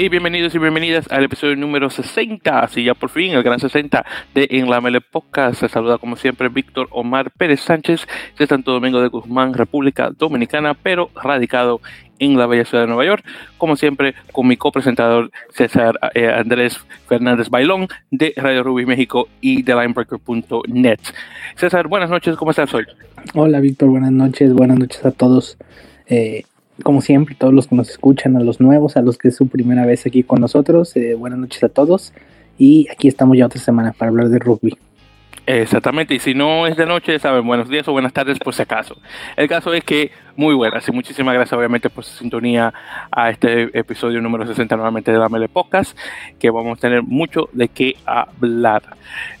y bienvenidos y bienvenidas al episodio número 60, así ya por fin, el gran 60 de En la Mele Podcast. Se saluda como siempre Víctor Omar Pérez Sánchez de Santo Domingo de Guzmán, República Dominicana, pero radicado en la bella ciudad de Nueva York, como siempre con mi copresentador César eh, Andrés Fernández Bailón de Radio Ruby México y de Linebreaker.net. César, buenas noches, ¿cómo estás hoy? Hola Víctor, buenas noches, buenas noches a todos. Eh, como siempre, todos los que nos escuchan, a los nuevos, a los que es su primera vez aquí con nosotros, eh, buenas noches a todos. Y aquí estamos ya otra semana para hablar de rugby. Exactamente, y si no es de noche, saben, buenos días o buenas tardes por si acaso. El caso es que muy buenas y muchísimas gracias obviamente por su sintonía a este episodio número 60 nuevamente de la Mele Podcast, que vamos a tener mucho de qué hablar.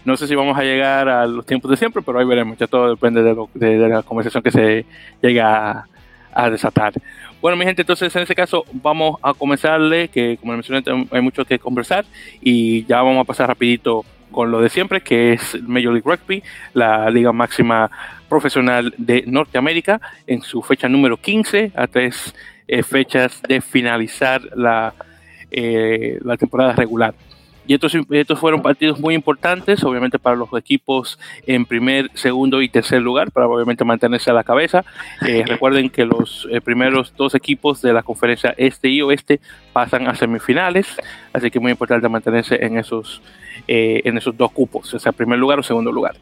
No sé si vamos a llegar a los tiempos de siempre, pero ahí veremos, ya todo depende de, la conversación que se llega a desatar. Bueno, mi gente, entonces en este caso vamos a comenzarle, que como mencioné hay mucho que conversar y ya vamos a pasar rapidito con lo de siempre, que es Major League Rugby, la liga máxima profesional de Norteamérica, en su fecha número 15, a tres eh, fechas de finalizar la, eh, la temporada regular. Y estos, estos fueron partidos muy importantes, obviamente para los equipos en primer, segundo y tercer lugar, para obviamente mantenerse a la cabeza. Eh, recuerden que los eh, primeros dos equipos de la conferencia este y oeste pasan a semifinales, así que es muy importante mantenerse en esos, eh, en esos dos cupos, o sea, primer lugar o segundo lugar.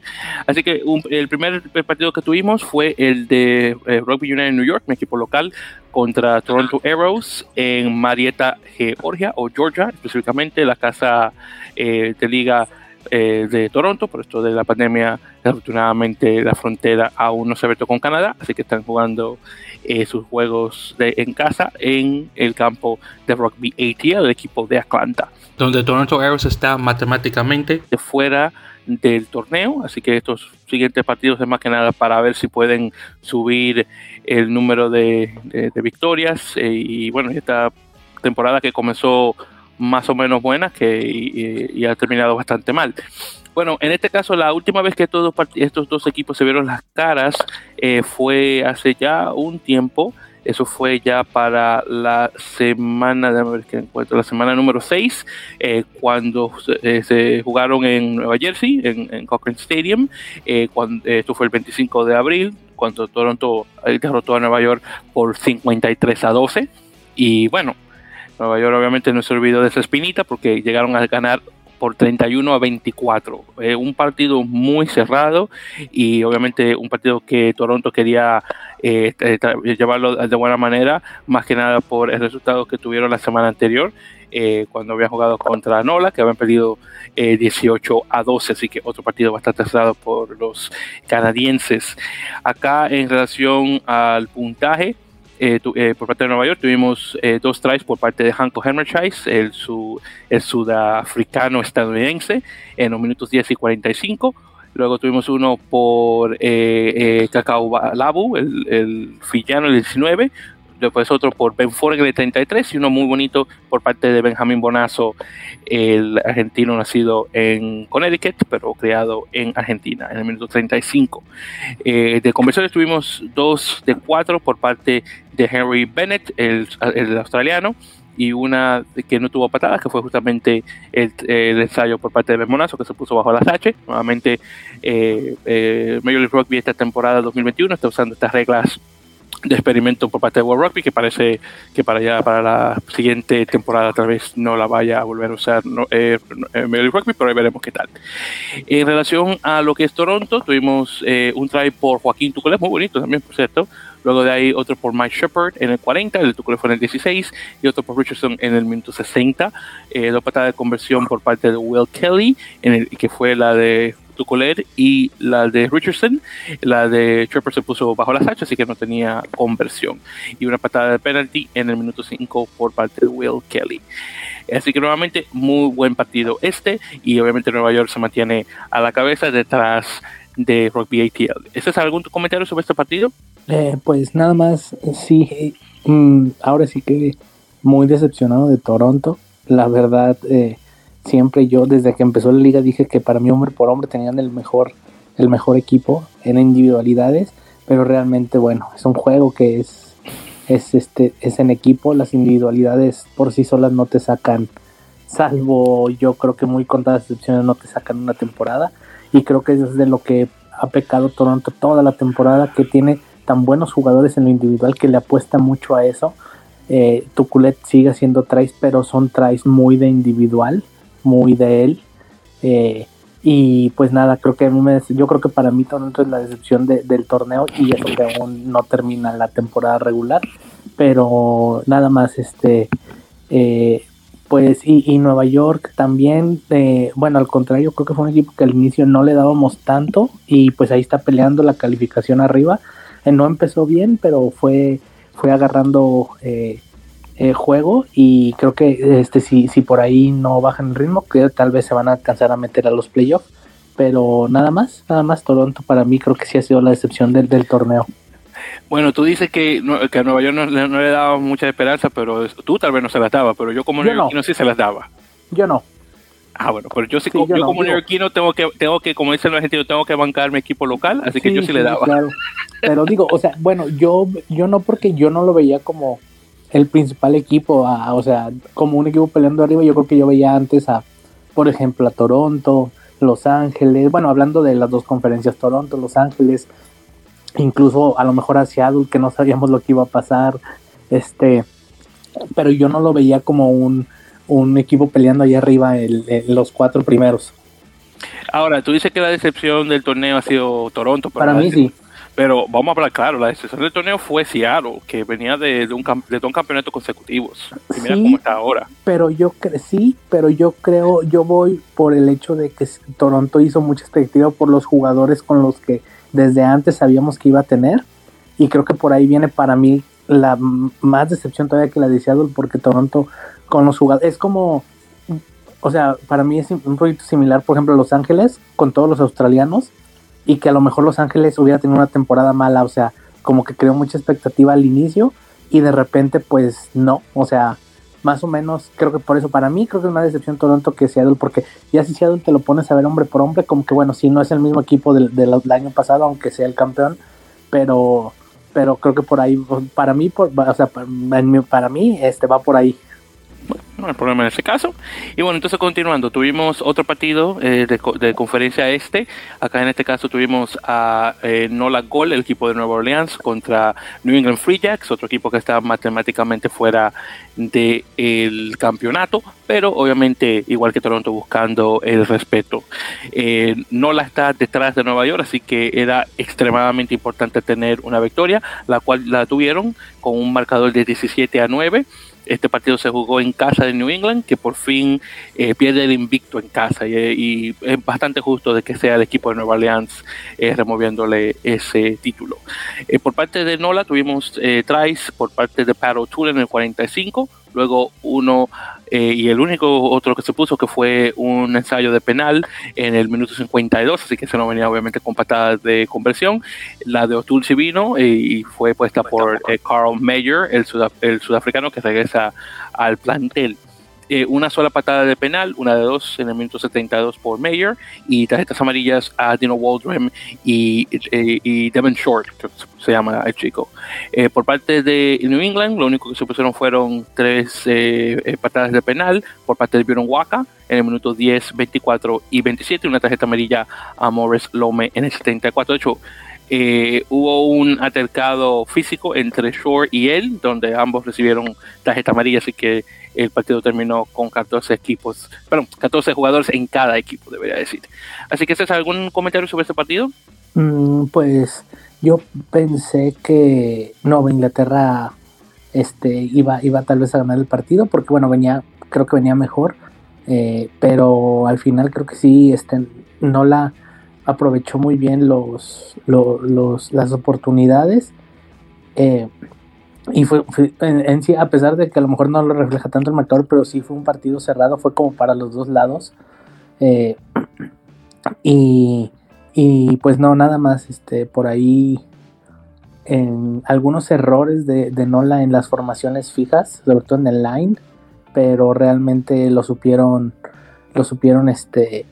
Así que el primer partido que tuvimos fue el de Rugby United New York, mi equipo local, contra Toronto Arrows en Marietta, Georgia, o Georgia, específicamente la casa eh, de liga eh, de Toronto, por esto de la pandemia, afortunadamente la frontera aún no se ha abierto con Canadá, así que están jugando eh, sus juegos de, en casa en el campo de rugby ATL, el equipo de Atlanta. Donde Toronto Arrows está matemáticamente de fuera del torneo, así que estos siguientes partidos es más que nada para ver si pueden subir el número de, victorias eh, y bueno, esta temporada que comenzó más o menos buena que y, ha terminado bastante mal. Bueno, en este caso la última vez que todos estos dos equipos se vieron las caras eh, fue hace ya un tiempo eso fue ya para la semana, ver qué encuentro, la semana número 6, eh, cuando eh, se, jugaron en Nueva Jersey, en, Cochrane Stadium. Esto fue el 25 de abril, cuando Toronto derrotó a Nueva York por 53 a 12. Y bueno, Nueva York obviamente no se olvidó de esa espinita porque llegaron a ganar por 31 a 24. Eh, un partido muy cerrado y obviamente un partido que Toronto quería eh, llevarlo de buena manera, más que nada por el resultado que tuvieron la semana anterior. Eh, cuando habían jugado contra Nola, que habían perdido 18 a 12, así que otro partido bastante cerrado por los canadienses. Acá en relación al puntaje, eh, eh, por parte de Nueva York tuvimos eh, dos tries por parte de Hanko Hammerchise, el, el sudafricano estadounidense, en los minutos 10 y 45. Luego tuvimos uno por Cacao Labu, el, el fillano, el 19 después otro por Ben Forgen de 33 y uno muy bonito por parte de Benjamín Bonazo, el argentino nacido en Connecticut, pero creado en Argentina en el minuto 35. Eh, de conversiones tuvimos dos de cuatro por parte de Henry Bennett, el, australiano, y una que no tuvo patadas, que fue justamente el, ensayo por parte de Ben Bonazo, que se puso bajo las H. Nuevamente, eh, eh, Major League Rugby esta temporada 2021 está usando estas reglas de experimento por parte de World Rugby que parece que para ya para la siguiente temporada tal vez no la vaya a volver a usar no, eh, eh Rugby pero ahí veremos qué tal. En relación a lo que es Toronto tuvimos eh, un try por Joaquín Tuculet muy bonito también por cierto. Luego de ahí otro por Mike Shepard en el 40 el Tuculet fue en el 16 y otro por Richardson en el minuto 60 eh, dos patadas de conversión por parte de Will Kelly en el que fue la de Tucoler y la de Richardson. La de Trevor se puso bajo las hachas, así que no tenía conversión. Y una patada de penalty en el minuto 5 por parte de Will Kelly. Así que nuevamente muy buen partido este y obviamente Nueva York se mantiene a la cabeza detrás de Rugby ATL. ¿Ese es algún comentario sobre este partido? Eh, pues nada más, sí, mm, ahora sí que muy decepcionado de Toronto. La verdad, eh, siempre yo desde que empezó la liga dije que para mí hombre por hombre tenían el mejor el mejor equipo en individualidades pero realmente bueno es un juego que es es, este, es en equipo, las individualidades por sí solas no te sacan, salvo yo creo que muy contadas excepciones no te sacan una temporada y creo que es de lo que ha pecado Toronto toda la temporada que tiene tan buenos jugadores en lo individual que le apuesta mucho a eso. Eh, Tuculet sigue haciendo tries, pero son tries muy de individual, muy de él. Eh, y pues nada, creo que a mí me, yo creo que para mí Toronto es la decepción del torneo y eso que aún no termina la temporada regular. Pero nada más, este, eh, pues, y, Nueva York también, eh, bueno, al contrario, creo que fue un equipo que al inicio no le dábamos tanto y pues ahí está peleando la calificación arriba. No empezó bien, pero fue, fue agarrando juego y creo que este si, si por ahí no bajan el ritmo, que tal vez se van a alcanzar a meter a los playoffs. Pero nada más, nada más Toronto para mí creo que sí ha sido la decepción del, del torneo. Bueno, tú dices que, que a Nueva York no, le daba mucha esperanza, pero tú tal vez no se las daba, pero yo como neoyorquino sí se las daba. Yo no. Ah, bueno, pero yo sí, yo, como neoyorquino tengo que, tengo que, como dicen los argentinos, tengo que bancar mi equipo local, así que yo sí, le daba. Claro. Pero digo, o sea, bueno, yo, yo no porque yo no lo veía como el principal equipo, o sea, como un equipo peleando arriba, yo creo que yo veía antes a, por ejemplo, a Toronto, Los Ángeles, bueno, hablando de las dos conferencias, Toronto, Los Ángeles, incluso a lo mejor hacia Seattle que no sabíamos lo que iba a pasar, este, pero yo no lo veía como un, un equipo peleando ahí arriba en, los cuatro primeros. Ahora, tú dices que la decepción del torneo ha sido Toronto. Para mí sí. Pero vamos a hablar claro, la decepción del torneo fue Seattle, que venía de, un, de dos campeonatos consecutivos. Y mira cómo está ahora. Pero yo sí, pero yo creo, yo voy por el hecho de que Toronto hizo mucha expectativa por los jugadores con los que desde antes sabíamos que iba a tener. Y creo que por ahí viene para mí la más decepción todavía que la de Seattle, porque Toronto con los jugadores es como, o sea, para mí es un proyecto similar, por ejemplo, Los Ángeles con todos los australianos y que a lo mejor Los Ángeles hubiera tenido una temporada mala, o sea, como que creó mucha expectativa al inicio y de repente pues no, o sea, más o menos, creo que por eso para mí creo que es más decepción Toronto que Seattle, porque ya si Seattle te lo pones a ver hombre por hombre, como que bueno, si no es el mismo equipo del, año pasado, aunque sea el campeón, pero pero creo que por ahí, para mí, por, o sea, para, para mí, este va por ahí no hay problema en ese caso. Y bueno, entonces continuando, tuvimos otro partido eh, de, conferencia este. Acá en este caso tuvimos a eh, Nola Gol, el equipo de Nueva Orleans, contra New England Free Jacks, otro equipo que está matemáticamente fuera del campeonato, pero obviamente igual que Toronto buscando el respeto. Eh, Nola está detrás de Nueva York, así que era extremadamente importante tener una victoria, la cual la tuvieron con un marcador de 17 a 9. Este partido se jugó en casa de New England, que por fin eh, pierde el invicto en casa y, es bastante justo de que sea el equipo de Nueva Orleans eh, removiéndole ese título. Eh, por parte de Nola tuvimos tries por parte de Pat O'Toole en el 45, luego uno eh, y el único otro que se puso que fue un ensayo de penal en el minuto 52, así que se no venía obviamente con patadas de conversión. La de sí vino eh, y fue puesta por eh, Carl Mayer, el, el sudafricano que regresa al plantel. Eh, una sola patada de penal, una de dos en el minuto 72 por Mayer y tarjetas amarillas a Dino Waldrum y, eh, y Devin Short, que se llama el chico. Eh, por parte de New England, lo único que se pusieron fueron tres patadas de penal por parte de Byron Waka en el minuto 10, 24 y 27, y una tarjeta amarilla a Morris Lome en el 74. De hecho, hubo un altercado físico entre Short y él, donde ambos recibieron tarjeta amarilla, así que el partido terminó con 14 equipos, perdón, 14 jugadores en cada equipo, debería decir. Así que, ¿es algún comentario sobre este partido? Mm, pues yo pensé que Nueva Inglaterra este, iba, iba tal vez a ganar el partido, porque bueno, venía, creo que venía mejor, eh, pero al final creo que sí, este, no la aprovechó muy bien los, los, las oportunidades. Eh, y fue, en, sí, a pesar de que a lo mejor no lo refleja tanto el marcador, pero sí fue un partido cerrado, fue como para los dos lados. Eh, y, y, pues no, nada más, este, por ahí en algunos errores de, de, Nola en las formaciones fijas, sobre todo en el line, pero realmente lo supieron, lo supieron este,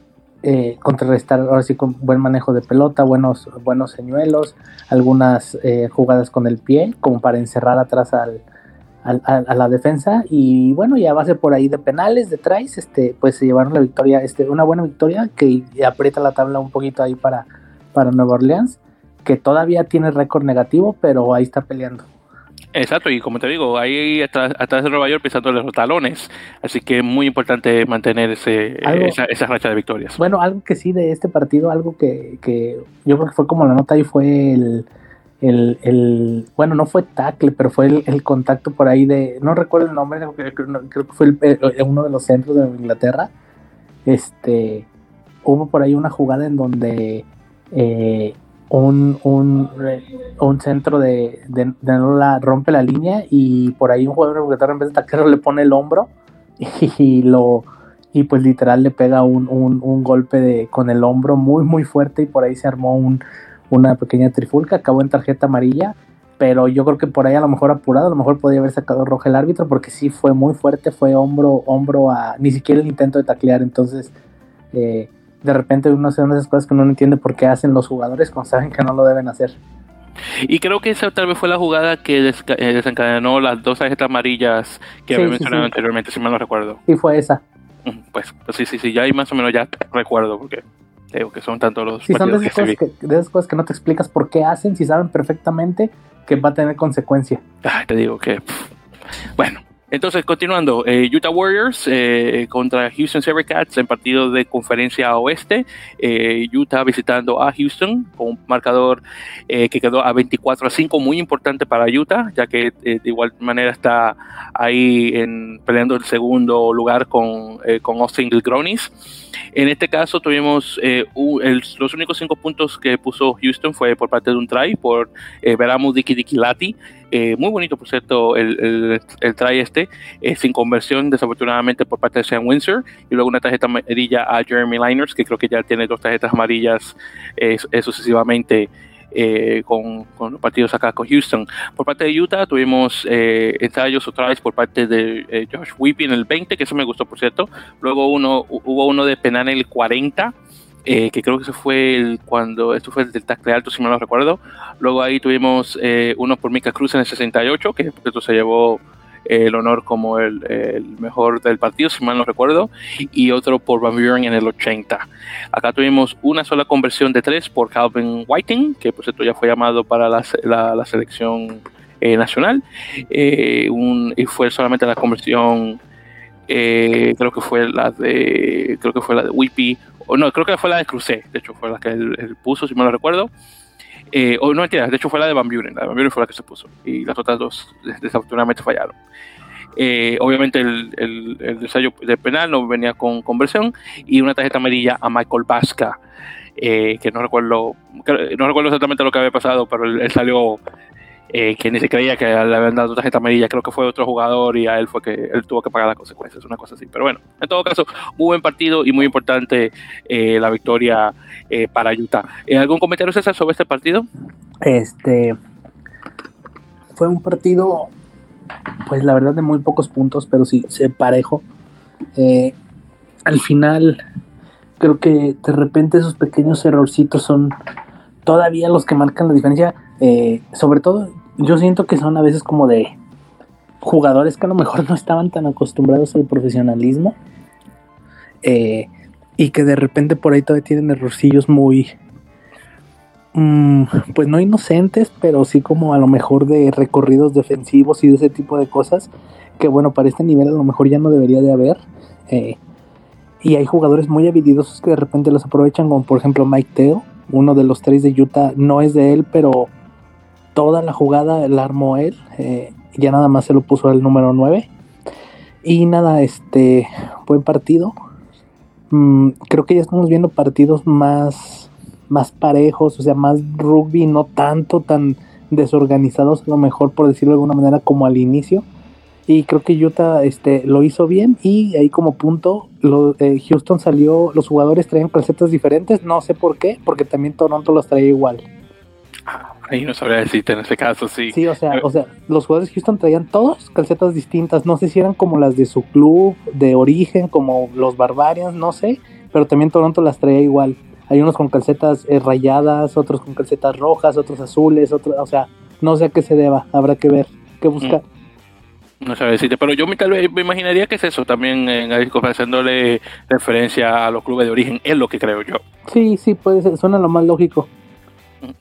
eh, contrarrestar ahora sí con buen manejo de pelota, buenos, buenos señuelos, algunas eh, jugadas con el pie, como para encerrar atrás al, a, la defensa. Y bueno, y a base por ahí de penales, de tries, este, pues se llevaron la victoria, este, una buena victoria que aprieta la tabla un poquito ahí para, para Nueva Orleans, que todavía tiene récord negativo, pero ahí está peleando. Exacto, y como te digo, ahí atrás, de Nueva York pisándole los talones, así que es muy importante mantener ese, esa, racha de victorias. Bueno, algo que sí de este partido, algo que, que yo creo que fue como la nota ahí fue el, el, el bueno, no fue tackle, pero fue el, contacto por ahí de, no recuerdo el nombre, creo, que fue uno de los centros de Inglaterra, este, hubo por ahí una jugada en donde... Eh, un, un, un centro de, de, rompe la línea y por ahí un jugador de en vez de taquero le pone el hombro y lo y pues literal le pega un, un, golpe de, con el hombro muy muy fuerte y por ahí se armó un, una pequeña trifulca, acabó en tarjeta amarilla, pero yo creo que por ahí a lo mejor apurado, a lo mejor podría haber sacado roja el árbitro porque sí fue muy fuerte, fue hombro, hombro a, ni siquiera el intento de taclear, entonces eh, de repente uno hace unas cosas que uno no entiende por qué hacen los jugadores cuando saben que no lo deben hacer. Y creo que esa tal vez fue la jugada que eh, desencadenó las dos tarjetas amarillas que había mencionado anteriormente, si mal no recuerdo. Y fue esa. Pues, pues, sí, sí, sí, ya ahí más o menos ya recuerdo, porque digo que son tantos los sí, son de esas, cosas que, de esas cosas que no te explicas por qué hacen, si saben perfectamente que va a tener consecuencia. te digo que, bueno, entonces, continuando, eh, Utah Warriors eh, contra Houston Cats en partido de conferencia oeste. Eh, Utah visitando a Houston con un marcador que quedó a 24 a 5, muy importante para Utah, ya que de igual manera está ahí en, peleando el segundo lugar con, con Austin Gronis. En este caso tuvimos los únicos cinco puntos que puso Houston fue por parte de un try por Veramu Diki Diki Lati. muy bonito, por cierto, el, el, el try este eh, sin conversión desafortunadamente por parte de Sam Windsor y luego una tarjeta amarilla a Jeremy Liners que creo que ya tiene dos tarjetas amarillas eh, eh, sucesivamente con, con, partidos acá con Houston. Por parte de Utah tuvimos ensayos otra vez por parte de Josh Whippy en el 20, que eso me gustó por cierto. Luego uno, hubo uno de penal en el 40. Que creo que se fue el, cuando esto fue el del tackle alto, si me lo recuerdo. Luego ahí tuvimos uno por Mika Cruz en el 68, que esto se llevó el honor como el, mejor del partido, si mal no recuerdo, y otro por Van Buren en el 80. Acá tuvimos una sola conversión de tres por Calvin Whiting, que por cierto ya fue llamado para la, la, selección eh, nacional, eh, y fue solamente la conversión, eh, creo que fue la de, creo que fue la de Whippy, o no, creo que fue la de Crucé, de hecho fue la que él, puso, si mal no recuerdo. o no entiendas, de hecho fue la de Van Buren, la de Van Buren fue la que se puso y las otras dos desafortunadamente fallaron. Eh, obviamente el, el, el, ensayo de penal no venía con conversión y una tarjeta amarilla a Michael Vasca, eh, que no recuerdo, no recuerdo exactamente lo que había pasado, pero él, salió eh, que ni se creía que le habían dado tarjeta amarilla, creo que fue otro jugador y a él fue que él tuvo que pagar las consecuencias, una cosa así. Pero bueno, en todo caso, muy buen partido y muy importante la victoria para Utah. ¿Algún comentario César sobre este partido? Este fue un partido pues la verdad de muy pocos puntos, pero sí, se parejo. Eh, al final, creo que de repente esos pequeños errorcitos son todavía los que marcan la diferencia. Eh, sobre todo, yo siento que son a veces como de jugadores que a lo mejor no estaban tan acostumbrados al profesionalismo. Eh, y que de repente por ahí todavía tienen errorcillos muy, Mm, pues no inocentes, pero sí como a lo mejor de recorridos defensivos y de ese tipo de cosas, que bueno, para este nivel a lo mejor ya no debería de haber. Eh, y hay jugadores muy habilidosos que de repente los aprovechan, como por ejemplo Mike Teo, uno de los tres de Utah, no es de él, pero toda la jugada la armó él, eh, ya nada más se lo puso al número 9. Y nada, este, buen partido. Mm, creo que ya estamos viendo partidos más más parejos, o sea, más rugby, no tanto tan desorganizados, a lo mejor por decirlo de alguna manera, como al inicio. Y creo que Utah este, lo hizo bien y ahí como punto, lo, eh, Houston salió, los jugadores traían calcetas diferentes, no sé por qué, porque también Toronto los traía igual. Ahí no sabría decirte en ese caso, sí. Sí, o sea, o sea, los jugadores de Houston traían todos calcetas distintas, no sé si eran como las de su club de origen, como los Barbarians, no sé, pero también Toronto las traía igual. Hay unos con calcetas eh, rayadas, otros con calcetas rojas, otros azules, otros, o sea, no sé a qué se deba, habrá que ver, qué buscar. No sé decirte, pero yo me, tal vez me imaginaría que es eso también, en, haciéndole referencia a los clubes de origen, es lo que creo yo. Sí, sí, puede ser, suena lo más lógico.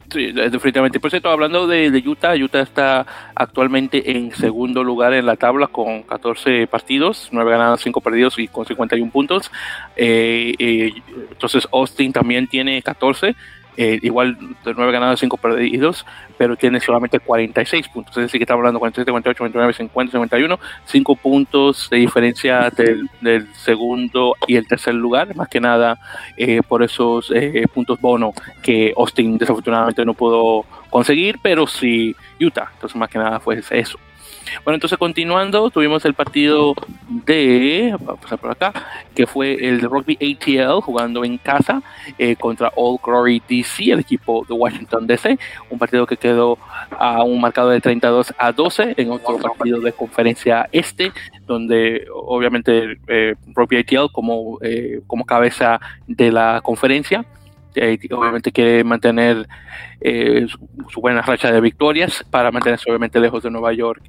Sí, definitivamente. Por cierto, hablando de, Utah, Utah está actualmente en segundo lugar en la tabla con 14 partidos, 9 ganados, 5 perdidos y con 51 puntos. Eh, eh, entonces Austin también tiene 14 eh, igual de 9 ganados, 5 perdidos, pero tiene solamente 46 puntos. Es decir, que estamos hablando de 47, 48, 29, 50, 51, 5 puntos de diferencia del, segundo y el tercer lugar, más que nada eh, por esos eh, puntos bono que Austin desafortunadamente no pudo conseguir, pero sí Utah. Entonces, más que nada fue eso. Bueno, entonces continuando, tuvimos el partido de, a pasar por acá, que fue el Rugby ATL jugando en casa eh, contra All Glory DC, el equipo de Washington DC, un partido que quedó a un marcado de 32 a 12 en otro partido de conferencia este, donde obviamente eh, Rugby ATL como, eh, como cabeza de la conferencia obviamente quiere mantener eh, su, buena racha de victorias para mantenerse obviamente lejos de Nueva York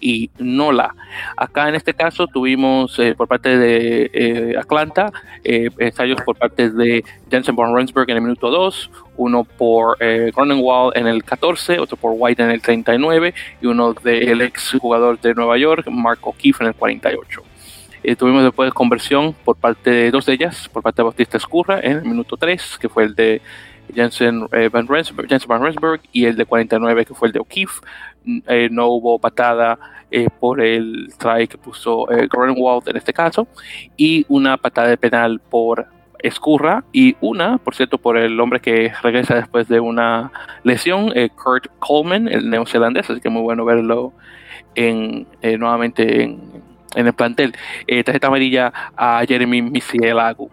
y Nola. Acá en este caso tuvimos eh, por parte de eh, Atlanta ensayos por parte de Jensen von Rensburg en el minuto 2, uno por eh, en el 14, otro por White en el 39 y uno del ex jugador de Nueva York, Mark O'Keefe en el 48. Eh, tuvimos después conversión por parte de dos de ellas, por parte de Bautista Escurra en el minuto 3, que fue el de Jensen, eh, Van, Rensburg, Jensen Van Rensburg, y el de 49, que fue el de O'Keefe. Mm, eh, no hubo patada por el try que puso Grunwald en este caso, y una patada de penal por Escurra y una, por cierto, por el hombre que regresa después de una lesión, Kurt Coleman, el neozelandés, así que muy bueno verlo en, nuevamente en, en el plantel. Eh, tarjeta amarilla a Jeremy Misielagu.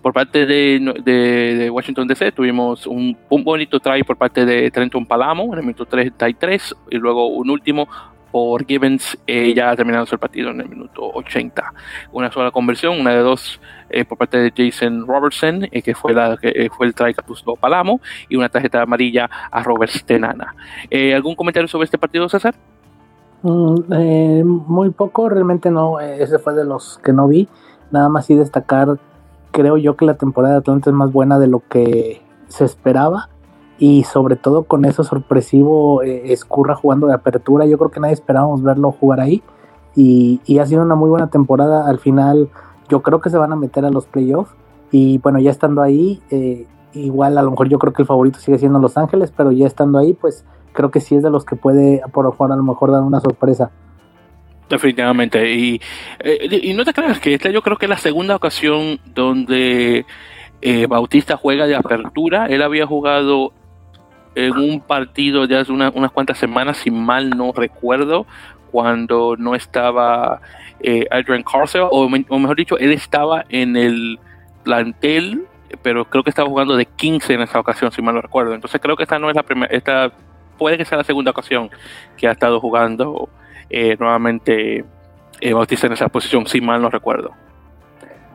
Por parte de, Washington DC tuvimos un, bonito try por parte de Trenton Palamo en el minuto 33 y luego un último por Gibbons eh, ya terminando el partido en el minuto 80. Una sola conversión, una de dos eh, por parte de Jason Robertson, que fue la que fue el try que puso Palamo, y una tarjeta amarilla a Robert Stenana. ¿Algún comentario sobre este partido, César? Mm, eh, muy poco, realmente no, eh, ese fue de los que no vi. Nada más y destacar, creo yo que la temporada de Atlanta es más buena de lo que se esperaba. Y sobre todo con eso sorpresivo eh, Escurra jugando de apertura. Yo creo que nadie esperábamos verlo jugar ahí. Y, ha sido una muy buena temporada. Al final yo creo que se van a meter a los playoffs. Y bueno, ya estando ahí, igual a lo mejor yo creo que el favorito sigue siendo Los Ángeles, pero ya estando ahí, pues creo que sí es de los que puede por favor a lo mejor dar una sorpresa. Definitivamente. Y, eh, y no te creas que esta yo creo que es la segunda ocasión donde eh, Bautista juega de apertura. Él había jugado en un partido ya hace unas cuantas semanas, si mal no recuerdo, cuando no estaba eh, Adrian Carcel, o, o, mejor dicho, él estaba en el plantel, pero creo que estaba jugando de 15 en esa ocasión, si mal no recuerdo. Entonces creo que esta no es la primera, esta puede que sea la segunda ocasión que ha estado jugando eh, nuevamente eh, Bautista en esa posición, si mal no recuerdo.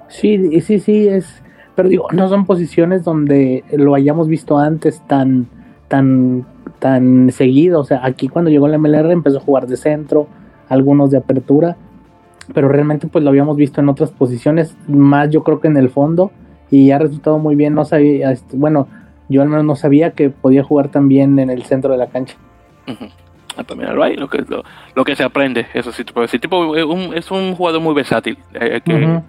Sí, sí, sí, es. Pero digo, no son posiciones donde lo hayamos visto antes tan, tan, tan seguido. O sea, aquí cuando llegó la MLR empezó a jugar de centro, algunos de apertura, pero realmente pues lo habíamos visto en otras posiciones, más yo creo que en el fondo, y ha resultado muy bien. No sabía, este, bueno, yo al menos no sabía que podía jugar también en el centro de la cancha. Ah, pues lo que, lo, que se aprende, eso sí, tipo es un, es un jugador muy versátil, eh, que,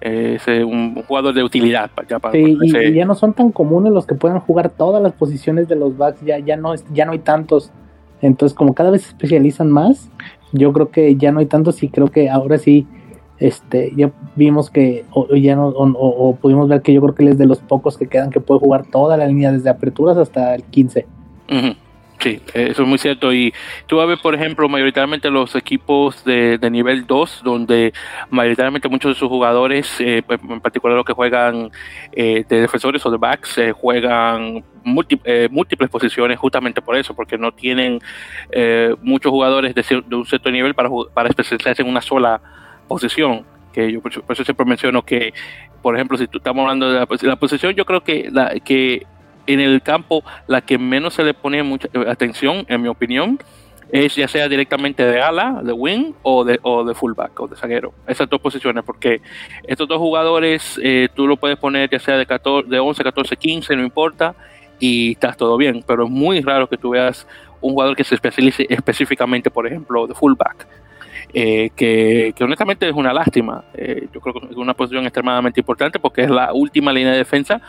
es eh, un jugador de utilidad. Ya sí, y, ya no son tan comunes los que puedan jugar todas las posiciones de los backs, ya, ya, no, ya no hay tantos. Entonces, como cada vez se especializan más, yo creo que ya no hay tantos y creo que ahora sí este, ya vimos que, o, ya no, o, pudimos ver que yo creo que él es de los pocos que quedan que puede jugar toda la línea desde aperturas hasta el 15. Sí, eso es muy cierto. Y tú ver, por ejemplo, mayoritariamente los equipos de, nivel 2, donde mayoritariamente muchos de sus jugadores, eh, pues, en particular los que juegan eh, de defensores o de backs, eh, juegan múltiples posiciones justamente por eso, porque no tienen muchos jugadores de, de, un cierto nivel para, para especializarse en una sola posición que yo por, eso siempre menciono que por ejemplo, si tú estamos hablando de la, posición, yo creo que, la, que en el campo la que menos se le pone mucha atención, en mi opinión, es ya sea directamente de ala, de wing o de, o de fullback o de zaguero. Esas dos posiciones, porque estos dos jugadores eh, tú lo puedes poner ya sea de, 14, de 11, 14, 15, no importa, y estás todo bien. Pero es muy raro que tú veas un jugador que se especialice específicamente, por ejemplo, de fullback. Eh, que, honestamente es una lástima. Eh, yo creo que es una posición extremadamente importante porque es la última línea de defensa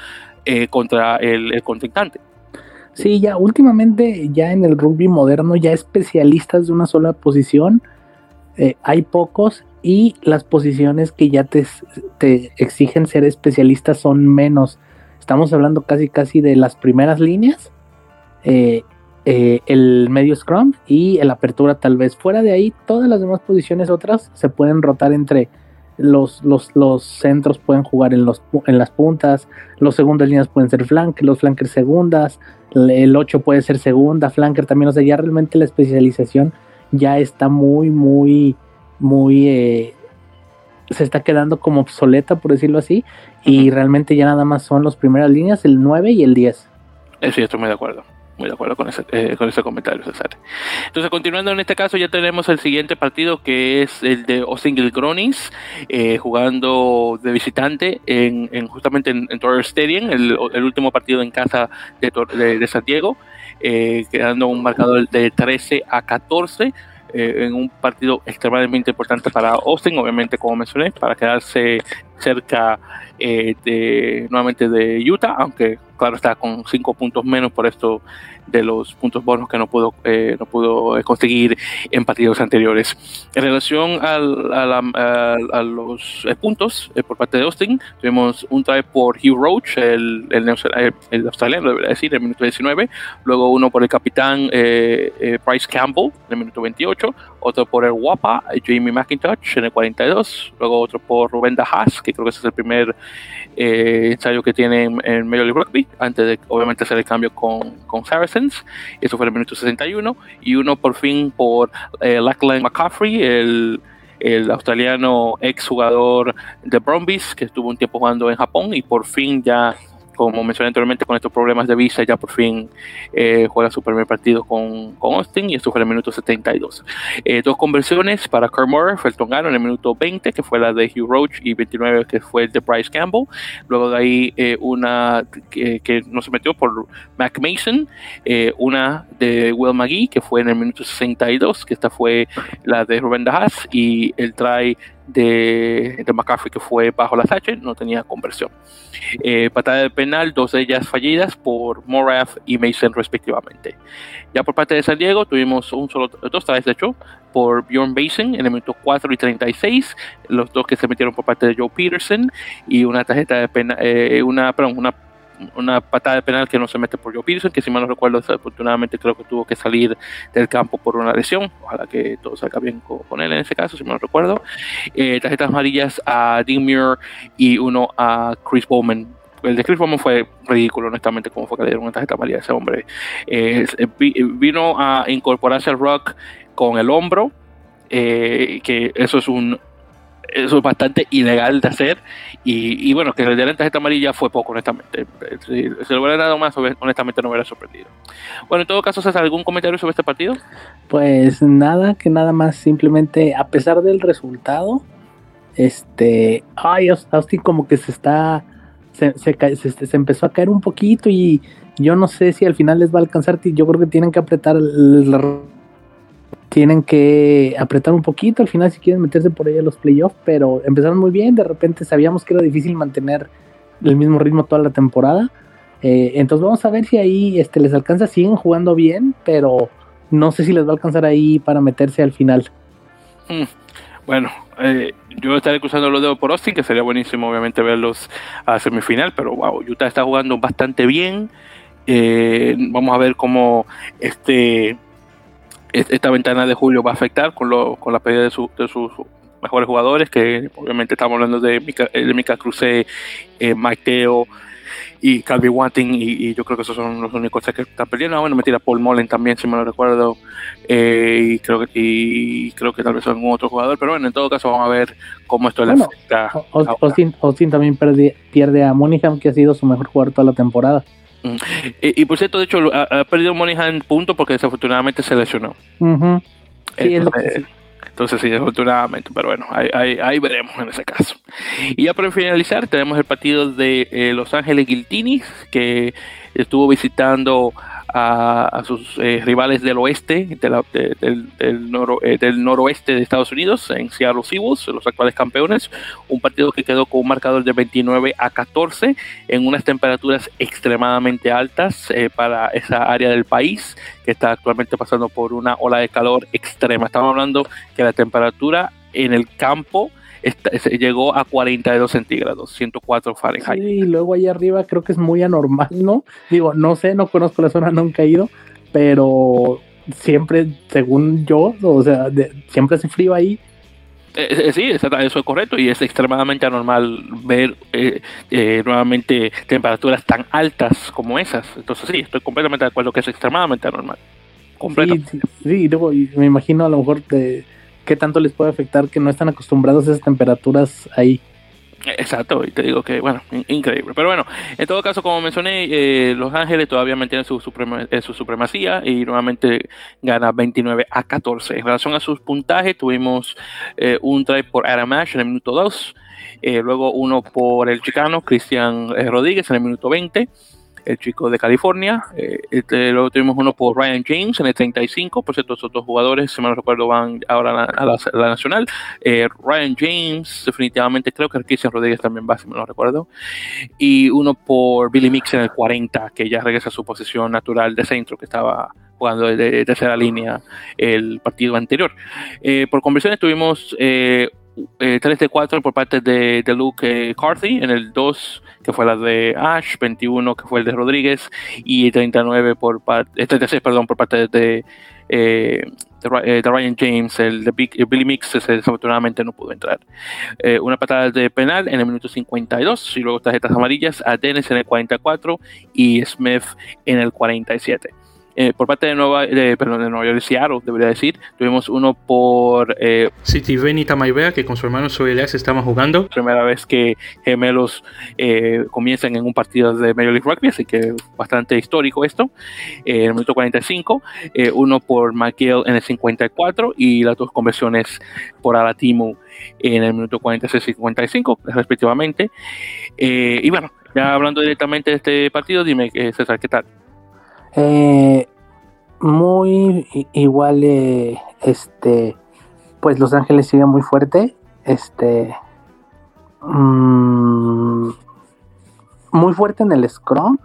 contra el, el contrincante. Sí, ya últimamente, ya en el rugby moderno, ya especialistas de una sola posición, eh, hay pocos y las posiciones que ya te, te, exigen ser especialistas son menos. Estamos hablando casi casi de las primeras líneas, eh, eh, el medio scrum y el apertura tal vez. Fuera de ahí, todas las demás posiciones otras se pueden rotar entre los, los, los centros pueden jugar en, los, en las puntas, los segundas líneas pueden ser flank, los flankers segundas, el 8 puede ser segunda, flanker también, o sea, ya realmente la especialización ya está muy, muy, muy, eh, se está quedando como obsoleta, por decirlo así, y realmente ya nada más son las primeras líneas, el 9 y el 10. Sí, estoy muy de acuerdo muy de acuerdo con ese, eh, con ese comentario, César. Entonces, continuando en este caso, ya tenemos el siguiente partido que es el de Osingil Gronis, eh, jugando de visitante en, justamente en, en Stadium, el, último partido en casa de, de, San Diego, eh, quedando un marcador de 13 a 14. en un partido extremadamente importante para Austin, obviamente como mencioné, para quedarse cerca de nuevamente de Utah, aunque claro está con cinco puntos menos por esto de los puntos bonos que no pudo, eh, no pudo conseguir en partidos anteriores. En relación a, los eh, puntos eh, por parte de Austin, tuvimos un try por Hugh Roach, el, el, australiano, debería decir, en el minuto 19, luego uno por el capitán Bryce Campbell en el minuto 28, otro por el Wapa, Jamie McIntosh en el 42, luego otro por Rubén Dajas, que creo que ese es el primer ensayo que tiene en, en Major League Rugby, antes de obviamente hacer el cambio con, con Eso fue el minuto 61, y uno por fin por eh, Lachlan McCaffrey, el, el australiano ex jugador de Brombies, que estuvo un tiempo jugando en Japón y por fin ya como mencioné anteriormente, con estos problemas de visa, ya por fin eh, juega su primer partido con, con, Austin y esto fue en el minuto 72. Eh, dos conversiones para Kurt Moore, Felton Gano en el minuto 20, que fue la de Hugh Roach, y 29, que fue el de Bryce Campbell. Luego de ahí eh, una que, que, no se metió por Mac Mason, una de Will McGee, que fue en el minuto 62, que esta fue la de Rubén Dajas, y el try de, de McCaffrey que fue bajo la Sache, no tenía conversión. Eh, patada de penal, dos de ellas fallidas por Morath y Mason respectivamente. Ya por parte de San Diego tuvimos un solo, dos tries de hecho por Bjorn Mason en el minuto 4 y 36, los dos que se metieron por parte de Joe Peterson y una tarjeta de penal, eh, una, perdón, una una patada de penal que no se mete por Joe Peterson, que si mal no recuerdo, desafortunadamente creo que tuvo que salir del campo por una lesión. Ojalá que todo salga bien con, él en ese caso, si mal no recuerdo. Eh, tarjetas amarillas a Dean Muir y uno a Chris Bowman. El de Chris Bowman fue ridículo, honestamente, como fue que le dieron una tarjeta amarilla a ese hombre. Eh, vino a incorporarse al rock con el hombro, eh, que eso es un eso es bastante ilegal de hacer. Y, bueno, que de la tarjeta amarilla fue poco, honestamente. Si se lo hubiera dado más, honestamente no hubiera sorprendido. Bueno, en todo caso, ¿haces algún comentario sobre este partido? Pues nada, que nada más, simplemente, a pesar del resultado, este. Ay, Austin como que se está. Se, se, empezó a caer un poquito y yo no sé si al final les va a alcanzar. Yo creo que tienen que apretar el, el tienen que apretar un poquito al final si quieren meterse por ahí a los playoffs, pero empezaron muy bien, de repente sabíamos que era difícil mantener el mismo ritmo toda la temporada. Eh, entonces vamos a ver si ahí este, les alcanza, siguen jugando bien, pero no sé si les va a alcanzar ahí para meterse al final. Hmm. Bueno, eh, yo estaré cruzando los dedos por Austin, que sería buenísimo obviamente verlos a semifinal, pero wow, Utah está jugando bastante bien. Eh, vamos a ver cómo este esta ventana de julio va a afectar con, lo, con la pérdida de, sus mejores jugadores, que obviamente estamos hablando de Mika, de Mika Cruce, eh, Maiteo y Calvi Wanting, y, yo creo que esos son los únicos que están perdiendo. Ah, bueno, me tira Paul Mullen también, si me lo recuerdo, eh, y creo que y creo que tal vez algún otro jugador, pero bueno, en todo caso vamos a ver cómo esto le afecta. Austin, también pierde, a Monaghan, que ha sido su mejor jugador toda la temporada. Y, por cierto, de hecho, ha, perdido Monaghan punto porque desafortunadamente se lesionó. Sí, es lo que entonces, sí, desafortunadamente, pero bueno, ahí, veremos en ese caso. Y ya para finalizar, tenemos el partido de eh, Los Ángeles Guiltinis, que estuvo visitando a, sus eh, rivales del oeste, del, eh, del, noroeste de Estados Unidos, en Seattle Seahawks, los actuales campeones. Un partido que quedó con un marcador de 29 a 14 en unas temperaturas extremadamente altas eh, para esa área del país que está actualmente pasando por una ola de calor extrema. Estamos hablando que la temperatura en el campo llegó a 42 centígrados, 104 Fahrenheit. Sí, y luego ahí arriba creo que es muy anormal, ¿no? Digo, no sé, no conozco la zona, nunca he ido, pero siempre, según yo, o sea, siempre hace frío ahí. Eh, eh, sí, eso es correcto y es extremadamente anormal ver eh, nuevamente temperaturas tan altas como esas. Entonces sí, estoy completamente de acuerdo que es extremadamente anormal. Completamente. Sí, sí, me imagino a lo mejor de qué tanto les puede afectar que no están acostumbrados a esas temperaturas ahí. Exacto, y te digo que, bueno, increíble. Pero bueno, en todo caso, como mencioné, eh, Los Ángeles todavía mantienen su, eh, su supremacía y nuevamente gana 29 a 14. En relación a sus puntajes, tuvimos eh, un try por Adam Ash en el minuto 2, luego uno por el chicano Cristian Rodríguez en el minuto 20 el chico de California. Eh, este, luego tuvimos uno por Ryan James en el 35. Por cierto, esos dos jugadores, si me recuerdo, van ahora a la, nacional. Eh, Ryan James, definitivamente, creo que Cristian Rodríguez también va, si me lo recuerdo. Y uno por Billy Mix en el 40, que ya regresa a su posición natural de centro, que estaba jugando de, tercera línea el partido anterior. Eh, por conversiones tuvimos eh, 3 eh, de 4 por parte de, de Luke Carthy, en el 2 que fue la de Ash, 21 que fue el de Rodríguez y 39 por parte, 36 perdón, por parte de, eh, de, Ryan James, el de Billy Mix desafortunadamente no pudo entrar. Eh, una patada de penal en el minuto 52 y luego tarjetas amarillas a Dennis en el 44 y Smith en el 47. Eh, por parte de Nueva, de, perdón, de Nueva York, Seattle, debería decir, tuvimos uno por eh, City Ben y Tamaibea, que con su hermano Soy Elias estaban jugando. Primera vez que gemelos eh, comienzan en un partido de Major League Rugby, así que bastante histórico esto. Eh, en el minuto 45, uno por McGill en el 54 y las dos conversiones por Alatimu en el minuto 46 y 55, respectivamente. y bueno, ya hablando directamente de este partido, dime, César, ¿qué tal? Eh, muy igual, eh, este, pues Los Ángeles sigue muy fuerte, este, mm, muy fuerte en el Scrum,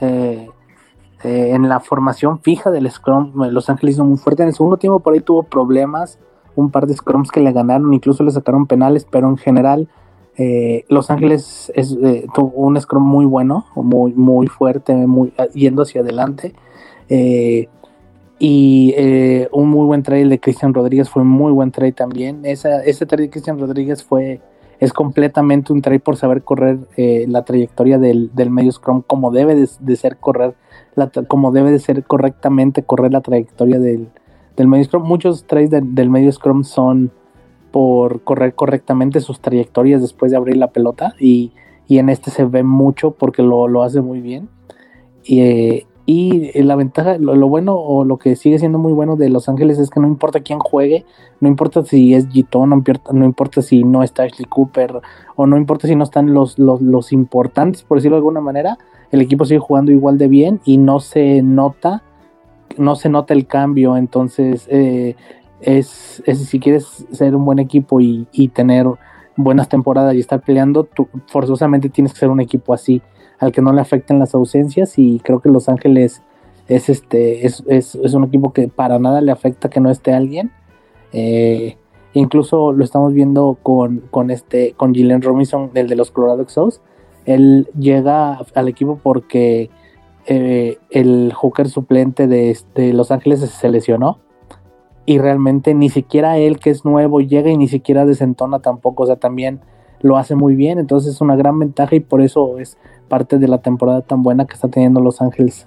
eh, en la formación fija del Scrum, Los Ángeles hizo muy fuerte, en el segundo tiempo por ahí tuvo problemas, un par de Scrums que le ganaron, incluso le sacaron penales, pero en general eh, Los Ángeles es, eh, tuvo un scrum muy bueno, muy, muy fuerte, muy, yendo hacia adelante. Eh, y un muy buen trade de Cristian Rodríguez fue un muy buen trade también. Esa, ese trade de Cristian Rodríguez fue es completamente un trade por saber correr la trayectoria del, medio scrum como debe de, ser correr como debe de ser correctamente correr la trayectoria del, medio scrum. Muchos trades del medio scrum son por correr correctamente sus trayectorias después de abrir la pelota y, en este se ve mucho porque lo, hace muy bien. Y, eh, la ventaja, lo, bueno o lo que sigue siendo muy bueno de Los Ángeles es que no importa quién juegue, no importa si es Gitón, no no importa si no está Ashley Cooper o no importa si no están los, los, importantes, por decirlo de alguna manera, el equipo sigue jugando igual de bien y no se nota no se nota el cambio, entonces eh, es, si quieres ser un buen equipo y, tener buenas temporadas y estar peleando, forzosamente tienes que ser un equipo así, al que no le afecten las ausencias y creo que Los Ángeles es este es, un equipo que para nada le afecta que no esté alguien. Eh, incluso lo estamos viendo con, con este con Gillian Robinson, el de los Colorado Exos. Él llega al equipo porque eh, el hooker suplente de, de Los Ángeles se lesionó y realmente ni siquiera él que es nuevo llega y ni siquiera desentona tampoco, o sea, también lo hace muy bien, entonces es una gran ventaja y por eso es parte de la temporada tan buena que está teniendo Los Ángeles.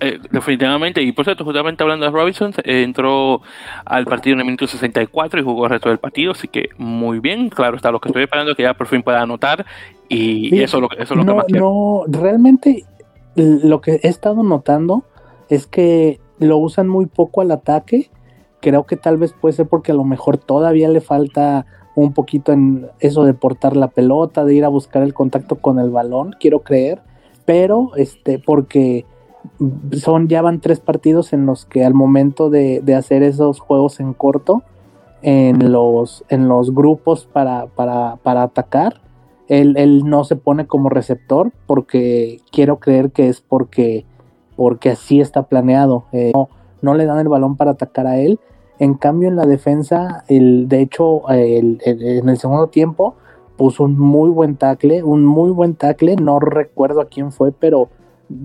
Eh, definitivamente, y por cierto, justamente hablando de Robinson, eh, entró al partido en el minuto 64 y jugó el resto del partido, así que muy bien, claro está, lo que estoy esperando es que ya por fin pueda anotar y, eso, es lo, eso es lo no, que más No, realmente lo que he estado notando es que lo usan muy poco al ataque, creo que tal vez puede ser porque a lo mejor todavía le falta un poquito en eso de portar la pelota, de ir a buscar el contacto con el balón, quiero creer, pero este, porque son, ya van tres partidos en los que al momento de, hacer esos juegos en corto, en los, en los grupos para, para, para atacar, él, él, no se pone como receptor porque quiero creer que es porque, porque así está planeado. Eh, no, no, le dan el balón para atacar a él. En cambio, en la defensa, el, de hecho, en el segundo tiempo puso un muy buen tackle, un muy buen tackle. No recuerdo a quién fue, pero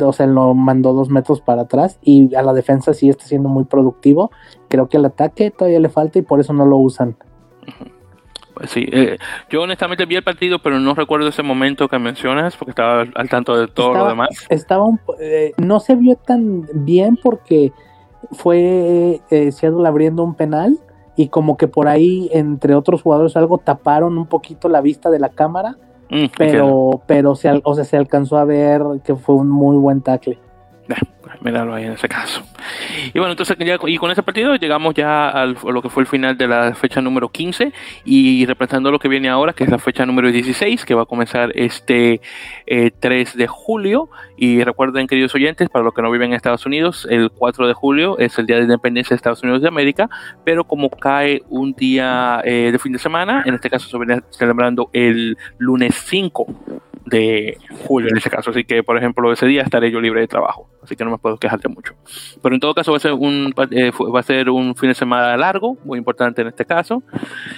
o sea, lo mandó dos metros para atrás y a la defensa sí está siendo muy productivo. Creo que el ataque todavía le falta y por eso no lo usan. Pues sí, eh, yo honestamente vi el partido, pero no recuerdo ese momento que mencionas porque estaba al tanto de todo lo demás. Estaba eh, no se vio tan bien porque fue eh, Seattle abriendo un penal y como que por ahí entre otros jugadores algo taparon un poquito la vista de la cámara Mm, pero, pero se, o sea, se alcanzó a ver que fue un muy buen tackle. Míralo ahí en ese caso. Y bueno, entonces y con ese partido llegamos ya a lo que fue el final de la fecha número 15 y representando lo que viene ahora, que es la fecha número 16, que va a comenzar este 3 eh, de julio. Y recuerden, queridos oyentes, para los que no viven en Estados Unidos, el 4 de julio es el Día de Independencia de Estados Unidos de América, pero como cae un día eh, de fin de semana, en este caso se viene celebrando el lunes 5 de julio en ese caso. Así que, por ejemplo, ese día estaré yo libre de trabajo. Así que no me puedo quejarte mucho. Pero en todo caso va a ser un, eh, va a ser un fin de semana largo, muy importante en este caso.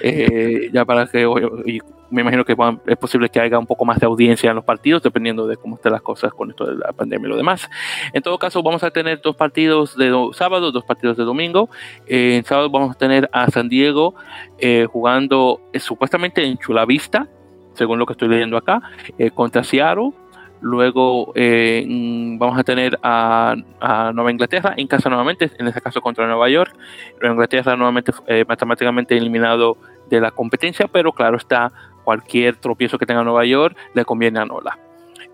Eh, ya para que y me imagino que es posible que haya un poco más de audiencia en los partidos, dependiendo de cómo estén las cosas con esto de la pandemia y lo demás. En todo caso, vamos a tener dos partidos de sábado, dos partidos de domingo. Eh, en sábado vamos a tener a San Diego jugando supuestamente en Chulavista según lo que estoy leyendo acá, eh, contra Seattle. Luego eh, vamos a tener a, Nueva Inglaterra en casa nuevamente, en este caso contra Nueva York. Nueva Inglaterra nuevamente eh, matemáticamente eliminado de la competencia, pero claro está, cualquier tropiezo que tenga Nueva York le conviene a Nola.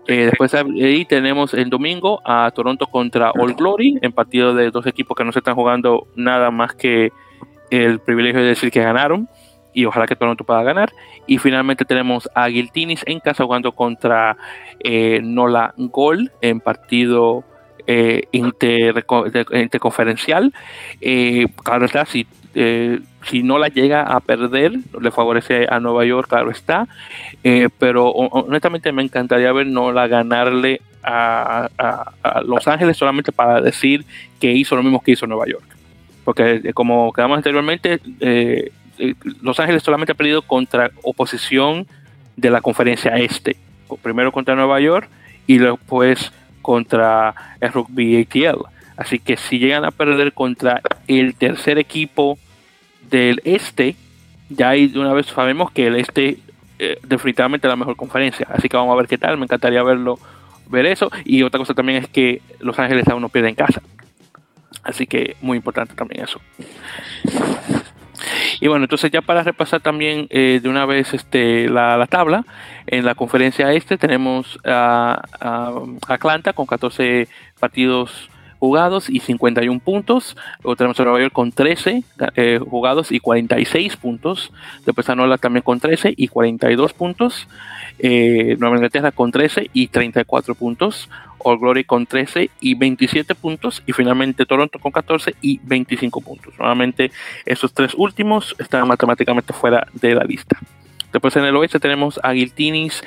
después ahí tenemos el domingo a Toronto contra All Glory, en partido de dos equipos que no se están jugando nada más que el privilegio de decir que ganaron y ojalá que Toronto pueda ganar. Y finalmente tenemos a Guiltinis en casa jugando contra eh, Nola Gol en partido eh, interconferencial. Eh, claro está, si, eh, si Nola llega a perder, le favorece a Nueva York, claro está. pero honestamente me encantaría ver Nola ganarle a, Los Ángeles solamente para decir que hizo lo mismo que hizo Nueva York. Porque como quedamos anteriormente, eh, Los Ángeles solamente ha perdido contra oposición de la conferencia este. Primero contra Nueva York y después contra el Rugby ATL. Así que si llegan a perder contra el tercer equipo del este, ya ahí de una vez sabemos que el este eh, definitivamente es la mejor conferencia. Así que vamos a ver qué tal. Me encantaría verlo, ver eso. Y otra cosa también es que Los Ángeles aún no pierde en casa. Así que muy importante también eso. Y bueno, entonces ya para repasar también eh, de una vez este, la, tabla, en la conferencia este tenemos a, Atlanta con 14 partidos jugados y 51 puntos. Luego tenemos a Nueva York con 13 eh, jugados y 46 puntos. Después a Nola también con 13 y 42 puntos. Eh, Nueva Inglaterra con 13 y 34 puntos. All Glory con 13 y 27 puntos y finalmente Toronto con 14 y 25 puntos. Nuevamente esos tres últimos están matemáticamente fuera de la lista. Después en el oeste tenemos a Guiltinis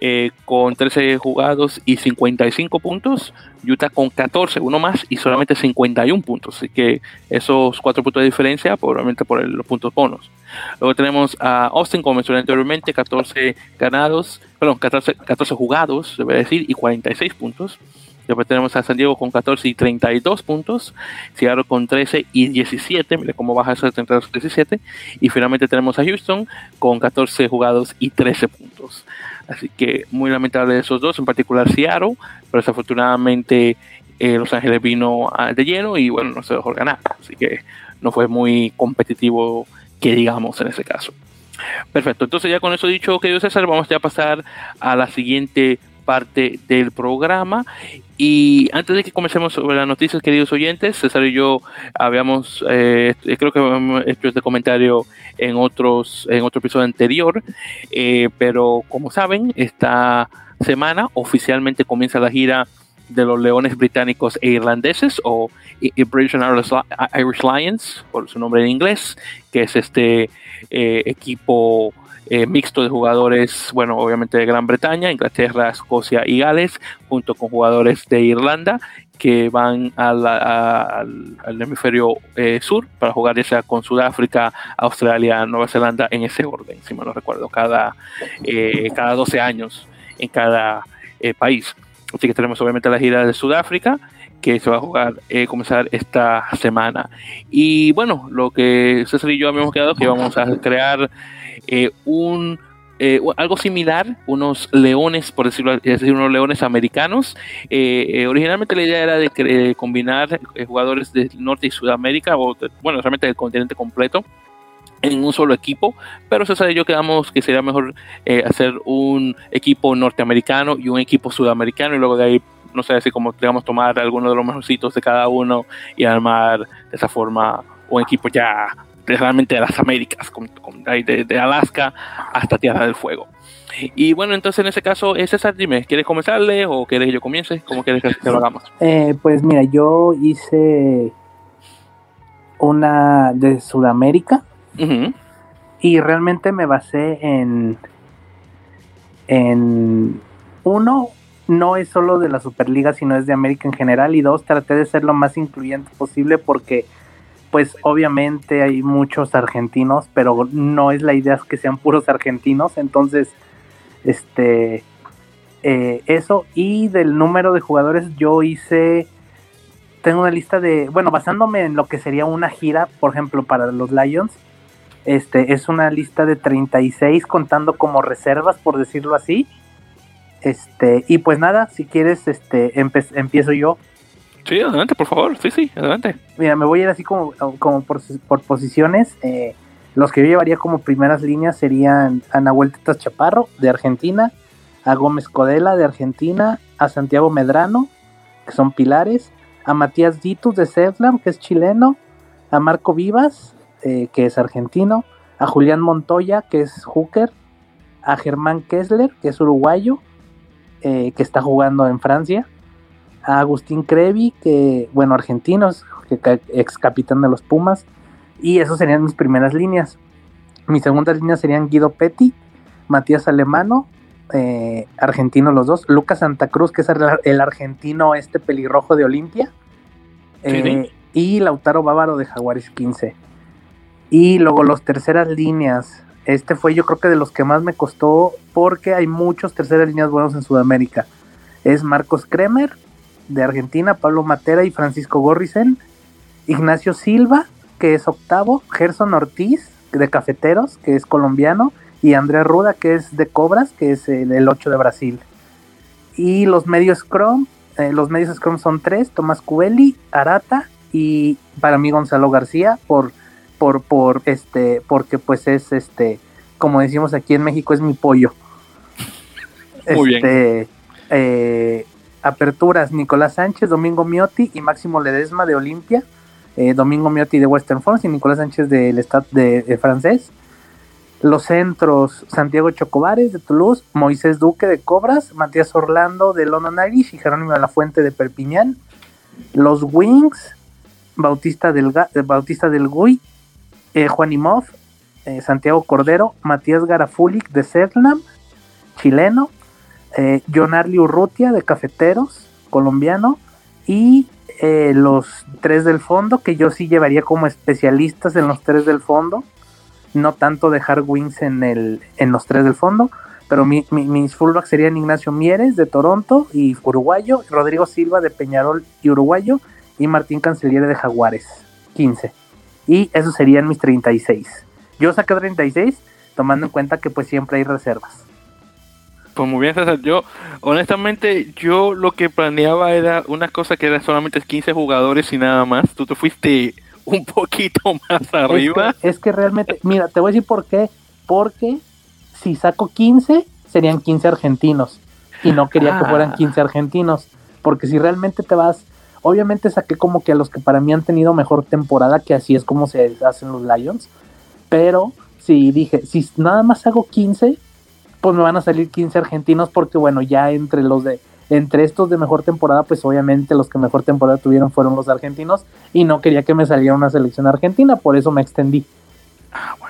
eh, con 13 jugados y 55 puntos. Utah con 14, uno más y solamente 51 puntos. Así que esos cuatro puntos de diferencia, probablemente por los puntos bonos. Luego tenemos a Austin, como mencioné anteriormente, 14 ganados, perdón, 14, 14 jugados, debe decir, y 46 puntos. Después tenemos a San Diego con 14 y 32 puntos. Seattle con 13 y 17. Mire cómo baja eso de 32 y 17. Y finalmente tenemos a Houston con 14 jugados y 13 puntos. Así que muy lamentable esos dos, en particular Seattle. Pero desafortunadamente eh, Los Ángeles vino de lleno y bueno, no se dejó ganar. Así que no fue muy competitivo que digamos en ese caso. Perfecto, entonces ya con eso dicho, querido César, vamos a pasar a la siguiente parte del programa. Y antes de que comencemos sobre las noticias, queridos oyentes, César y yo habíamos, eh, creo que hemos hecho este comentario en otros, en otro episodio anterior, eh, pero como saben, esta semana oficialmente comienza la gira de los leones británicos e irlandeses o British Irish Lions por su nombre en inglés que es este eh, equipo eh, mixto de jugadores, bueno, obviamente de Gran Bretaña, Inglaterra, Escocia y Gales, junto con jugadores de Irlanda que van al, hemisferio eh, sur para jugar ya sea con Sudáfrica, Australia, Nueva Zelanda en ese orden, si me lo recuerdo, cada, cada 12 años en cada país. Así que tenemos obviamente la gira de Sudáfrica, que se va a jugar, eh, comenzar esta semana. Y bueno, lo que César y yo habíamos quedado que íbamos a crear eh, un eh, algo similar, unos leones, por decirlo así, unos leones americanos. originalmente la idea era de combinar jugadores del Norte y Sudamérica, o bueno, realmente del continente completo en un solo equipo, pero César y yo quedamos que sería mejor hacer un equipo norteamericano y un equipo sudamericano y luego de ahí no sé si como digamos tomar algunos de los mejorcitos de cada uno y armar de esa forma un equipo ya realmente de las Américas, de, Alaska hasta Tierra del Fuego. Y bueno, entonces en ese caso, eh, César, dime, ¿quieres comenzarle o quieres que yo comience? ¿Cómo quieres que lo hagamos? Eh, pues mira, yo hice una de Sudamérica y realmente me basé en, en uno, no es solo de la Superliga, sino es de América en general. Y dos, traté de ser lo más incluyente posible porque, pues obviamente hay muchos argentinos, pero no es la idea que sean puros argentinos. Entonces, este, eh, eso. Y del número de jugadores, yo hice, tengo una lista de, bueno, basándome en lo que sería una gira, por ejemplo, para los Lions. Este, es una lista de 36 contando como reservas, por decirlo así este, y pues nada, si quieres, este, empiezo yo. Sí, adelante, por favor. Sí, sí, adelante. Mira, me voy a ir así como, como por, posiciones. Eh, los que yo llevaría como primeras líneas serían a Nahuel Tetas Chaparro, de Argentina, a Gómez Codela, de Argentina, a Santiago Medrano, que son pilares, a Matías Ditus, de Sedlam, que es chileno, a Marco Vivas, eh, que es argentino, a Julián Montoya, que es hooker, a Germán Kessler, que es uruguayo, eh, que está jugando en Francia, a Agustín Crevi, que, bueno, argentinos, que, ex capitán de los Pumas, y esos serían mis primeras líneas. Mis segundas líneas serían Guido Petti, Matías Alemano, eh, argentino los dos, Lucas Santa Cruz, que es el, argentino este pelirrojo de Olimpia, eh, y Lautaro Bávaro de Jaguares 15. Y luego los terceras líneas, este fue yo creo que de los que más me costó porque hay muchos terceras líneas buenos en Sudamérica. Es Marcos Kremer de Argentina, Pablo Matera y Francisco Gorrisen, Ignacio Silva, que es octavo, Gerson Ortiz de Cafeteros, que es colombiano, y Andrea Ruda, que es de Cobras, que es el, 8 de Brasil. Y los medios Scrum, eh, los medios Scrum son tres, Tomás Cubelli, Arata y para mí Gonzalo García por por, por este, porque pues es este, como decimos aquí en México, es mi pollo. Muy este, bien. Eh, aperturas, Nicolás Sánchez, Domingo Miotti y Máximo Ledesma de Olimpia. Eh, Domingo Miotti de Western France y Nicolás Sánchez del Estado de, francés. Los centros, Santiago Chocobares de Toulouse, Moisés Duque de Cobras, Matías Orlando de London Irish y Jerónimo de la Fuente de Perpiñán. Los Wings, Bautista del, Bautista del Gui eh, Juan Imov, eh, Santiago Cordero, Matías Garafulik de Cernam, chileno, eh, Urrutia de Cafeteros, colombiano, y eh, los tres del fondo, que yo sí llevaría como especialistas en los tres del fondo, no tanto dejar wings en, el, en los tres del fondo. pero mi, mis fullbacks serían Ignacio Mieres de Toronto y uruguayo, Rodrigo Silva de Peñarol y uruguayo, y Martín Canceliere de Jaguares, 15. Y esos serían mis 36. Yo saqué 36, tomando en cuenta que pues siempre hay reservas. Pues muy bien, César. Yo, honestamente, yo lo que planeaba era una cosa que era solamente 15 jugadores y nada más. Tú te fuiste un poquito más arriba. Es que, realmente, mira, te voy a decir por qué. Porque si saco 15, serían 15 argentinos. Y no quería que fueran 15 ah. argentinos. Porque si realmente te vas Obviamente saqué como que a los que para mí han tenido mejor temporada, que así es como se hacen los Lions. Pero si dije, si nada más hago 15, pues me van a salir 15 argentinos porque bueno, ya entre los de entre estos de mejor temporada, pues obviamente los que mejor temporada tuvieron fueron los argentinos y no quería que me saliera una selección argentina, por eso me extendí. Ah, bueno,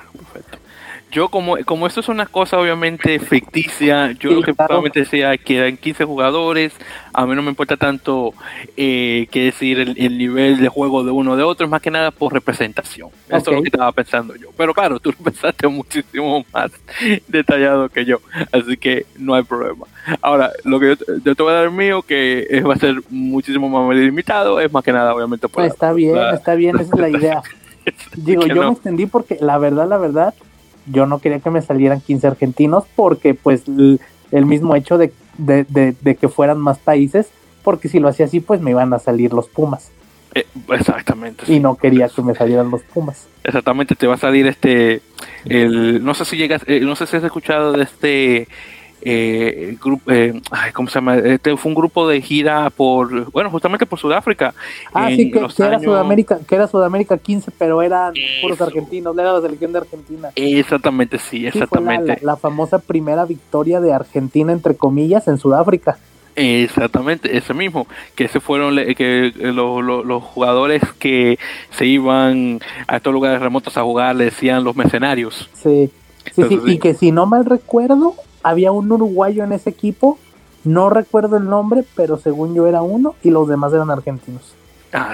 yo como, como esto es una cosa obviamente ficticia, yo lo que probablemente decía que eran 15 jugadores, a mí no me importa tanto eh, que decir el, nivel de juego de uno de otro, es más que nada por representación. Eso es lo que estaba pensando yo. Pero claro, tú lo pensaste muchísimo más detallado que yo, así que no hay problema. Ahora, lo que yo, te voy a dar mío, que va a ser muchísimo más limitado, es más que nada obviamente por... Está bien, está bien, esa es la idea. Digo, yo me extendí porque la verdad, la verdad yo no quería que me salieran 15 argentinos porque pues el, mismo hecho de, que fueran más países, porque si lo hacía así pues me iban a salir los Pumas. Eh, exactamente. Y no quería que me salieran los Pumas. Exactamente, te va a salir este, el, no sé si llegas, eh, no sé si has escuchado de este eh, grupo, eh, ¿cómo se llama? Este fue un grupo de gira por, bueno, justamente por Sudáfrica. Ah, sí, que, era Sudamérica, que era Sudamérica 15, pero eran puros argentinos, era la selección de Argentina. Exactamente, sí, exactamente. la, famosa primera victoria de Argentina, entre comillas, en Sudáfrica. Exactamente, ese mismo, que se fueron que los jugadores que se iban a estos lugares remotos a jugar le decían los mercenarios. Sí, sí, sí, y que si no mal recuerdo, había un uruguayo en ese equipo, no recuerdo el nombre, pero según yo era uno y los demás eran argentinos. Ah,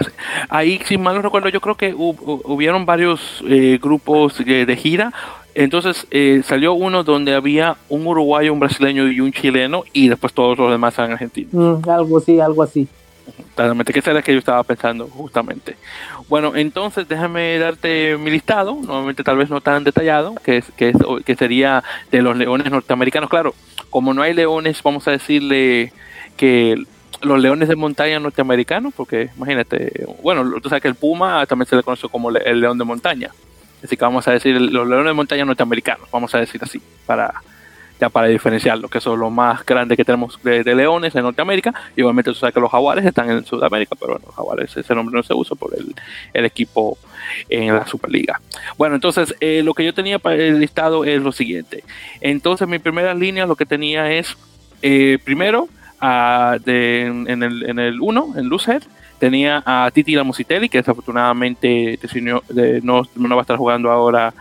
ahí, si mal no recuerdo, yo creo que hubieron varios eh, grupos de, gira. Entonces eh, salió uno donde había un uruguayo, un brasileño y un chileno, y después todos los demás eran argentinos. Mm, algo así, algo así. Totalmente, que era que yo estaba pensando justamente. Bueno, entonces déjame darte mi listado, nuevamente tal vez no tan detallado, que, es, que, es, que sería de los leones norteamericanos. Claro, como no hay leones, vamos a decirle que los leones de montaña norteamericanos, porque imagínate, bueno, tú sabes que el puma también se le conoce como el león de montaña. Así que vamos a decir los leones de montaña norteamericanos, vamos a decir así, para ya para diferenciarlo, que son los más grandes que tenemos de, leones en Norteamérica, obviamente tú sabes que los jaguares están en Sudamérica, pero bueno, los jaguares ese nombre no se usa por el, el equipo en la Superliga. Bueno, entonces eh, lo que yo tenía para el listado es lo siguiente. Entonces mi primera línea lo que tenía es, eh, primero, de, en, en el 1, en Lucer, tenía a Titi Lamositelli, que desafortunadamente no, no va a estar jugando ahora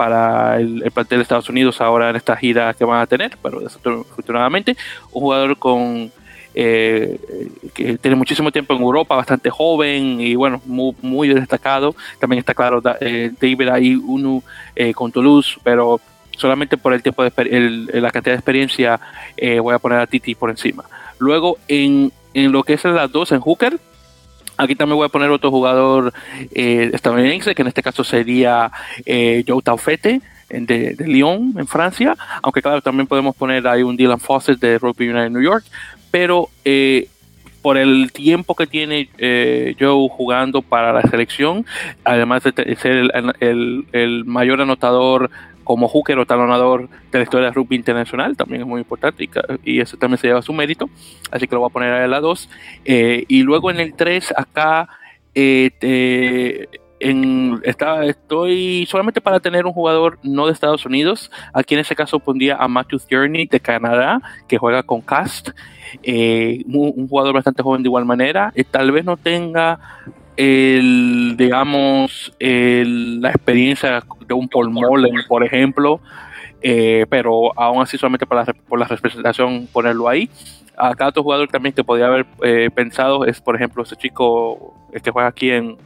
para el, plantel de Estados Unidos ahora en esta gira que van a tener, pero desafortunadamente un jugador con eh, que tiene muchísimo tiempo en Europa, bastante joven y bueno, muy, muy destacado. También está claro eh, David ahí uno eh, con Toulouse, pero solamente por el tiempo de la cantidad de experiencia voy a poner a Titi por encima. Luego en, en lo que es las dos en Hooker, Aquí también voy a poner otro jugador eh, estadounidense, que en este caso sería eh, Joe Taufete de, de, Lyon, en Francia. Aunque claro, también podemos poner ahí un Dylan Fawcett de Rugby United New York. Pero eh, por el tiempo que tiene Joe jugando para la selección, además de ser el mayor anotador como hooker o talonador de la historia de rugby internacional, también es muy importante y, eso también se lleva su mérito, así que lo voy a poner a la 2. Eh, y luego en el 3, acá eh, está, estoy solamente para tener un jugador no de Estados Unidos, aquí en ese caso pondría a Matthew Tierney de Canadá, que juega con Cast, eh, un, jugador bastante joven de igual manera, tal vez no tenga el, digamos, la experiencia de un Paul Mullen, por ejemplo, eh, pero aún así solamente por la, por la representación ponerlo ahí. Acá otro jugador también que podría haber eh, pensado es, por ejemplo, ese chico que juega aquí en,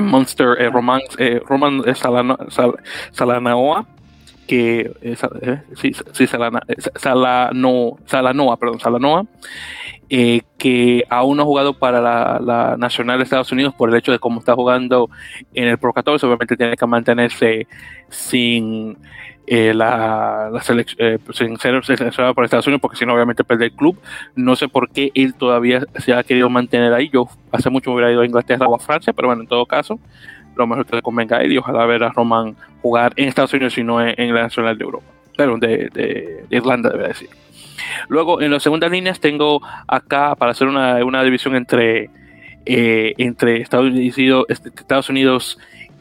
Monster, eh, Roman, Roman Salanaoa, que eh, eh, sí, eh, Salano, Salanoa, perdón, Salanoa, eh, que aún no ha jugado para la, Nacional de Estados Unidos por el hecho de cómo está jugando en el Pro 14, obviamente tiene que mantenerse sin eh, la, la selección, eh, sin ser seleccionado por Estados Unidos, porque si no, obviamente pierde el club. No sé por qué él todavía se ha querido mantener ahí. Yo hace mucho me hubiera ido a Inglaterra o a Francia, pero bueno, en todo caso, lo mejor que le convenga a él y ojalá ver a Roman jugar en Estados Unidos y no en, en la Nacional de Europa, pero de, Irlanda, debe decir. Luego, en las segundas líneas tengo acá para hacer una, división entre, eh, entre Estados Unidos, este, Estados Unidos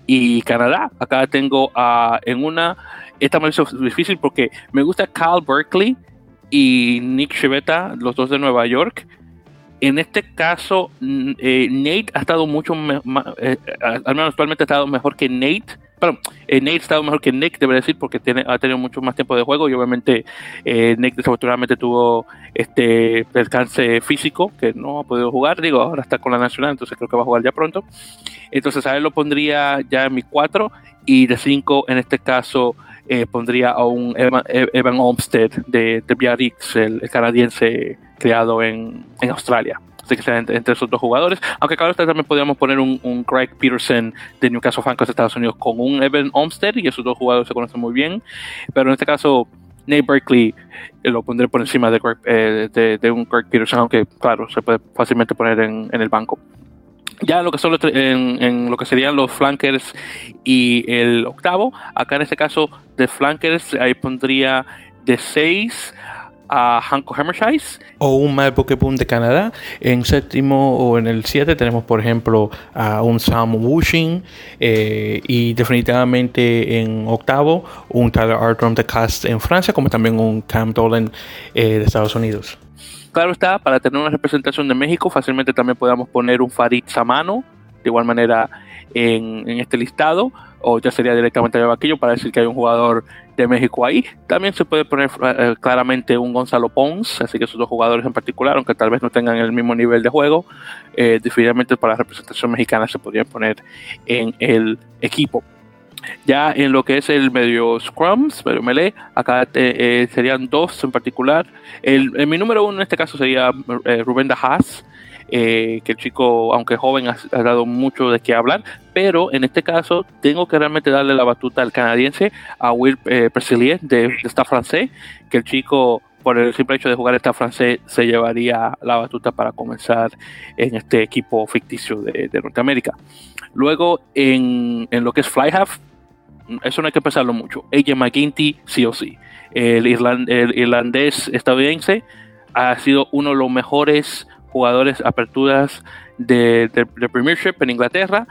y Canadá. Acá tengo uh, en una, esta me hizo difícil porque me gusta Cal Berkeley y Nick Chivetta, los dos de Nueva York. En este caso, eh, Nate ha estado mucho, eh, al menos actualmente ha estado mejor que Nate bueno, eh, Nate ha estado mejor que Nick, debería decir, porque tiene, ha tenido mucho más tiempo de juego y obviamente Nick desafortunadamente tuvo este alcance físico que no ha podido jugar, digo, ahora está con la Nacional, entonces creo que va a jugar ya pronto. Entonces a él lo pondría ya en mi 4 y de 5 en este caso eh, pondría a un Evan, Evan Olmsted de, de Biarritz, el, el, canadiense creado en, en Australia. Así que sea entre, entre, esos dos jugadores. Aunque claro, también podríamos poner un, un Craig Peterson de Newcastle Falcons de Estados Unidos con un Evan Olmsted y esos dos jugadores se conocen muy bien. Pero en este caso, Nate Berkeley eh, lo pondré por encima de, eh, de, de, un Craig Peterson, aunque claro, se puede fácilmente poner en, en el banco. Ya lo que son los, en, en, lo que serían los flankers y el octavo, acá en este caso de flankers, ahí pondría de 6 a Hanko Hammershise. O un mal Pokémon de Canadá. En séptimo o en el 7 tenemos, por ejemplo, a un Sam Wushing. Eh, y definitivamente en octavo, un Tyler Artrom de Cast en Francia, como también un Cam Dolan eh, de Estados Unidos. Claro está, para tener una representación de México, fácilmente también podemos poner un Farid Samano, de igual manera en, este listado, o ya sería directamente el vaquillo para decir que hay un jugador de México ahí. También se puede poner eh, claramente un Gonzalo Pons, así que esos dos jugadores en particular, aunque tal vez no tengan el mismo nivel de juego, eh, definitivamente para la representación mexicana se podrían poner en el equipo. Ya en lo que es el medio scrums, medio melee, acá eh, serían dos en particular. El, el, mi número uno en este caso sería eh, Rubén Dajas, eh, que el chico, aunque joven, ha, dado mucho de qué hablar, pero en este caso tengo que realmente darle la batuta al canadiense, a Will eh, de, de Stade francés, que el chico por el simple hecho de jugar esta francés se llevaría la batuta para comenzar en este equipo ficticio de, de Norteamérica. Luego en, en, lo que es fly half, eso no hay que pensarlo mucho. AJ McGinty, sí o sí. El, el irlandés estadounidense ha sido uno de los mejores jugadores aperturas de, de, de, Premiership en Inglaterra,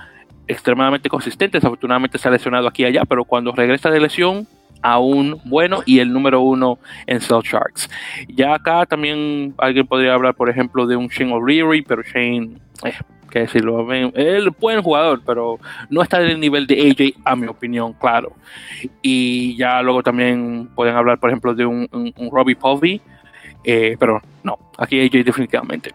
extremadamente consistente, desafortunadamente se ha lesionado aquí y allá, pero cuando regresa de lesión, aún bueno y el número uno en Cell Sharks. Ya acá también alguien podría hablar, por ejemplo, de un Shane O'Leary, pero Shane, eh, que decirlo, él buen jugador, pero no está en el nivel de AJ, a mi opinión, claro. Y ya luego también pueden hablar, por ejemplo, de un, Robbie Povey, eh, pero no, aquí AJ definitivamente.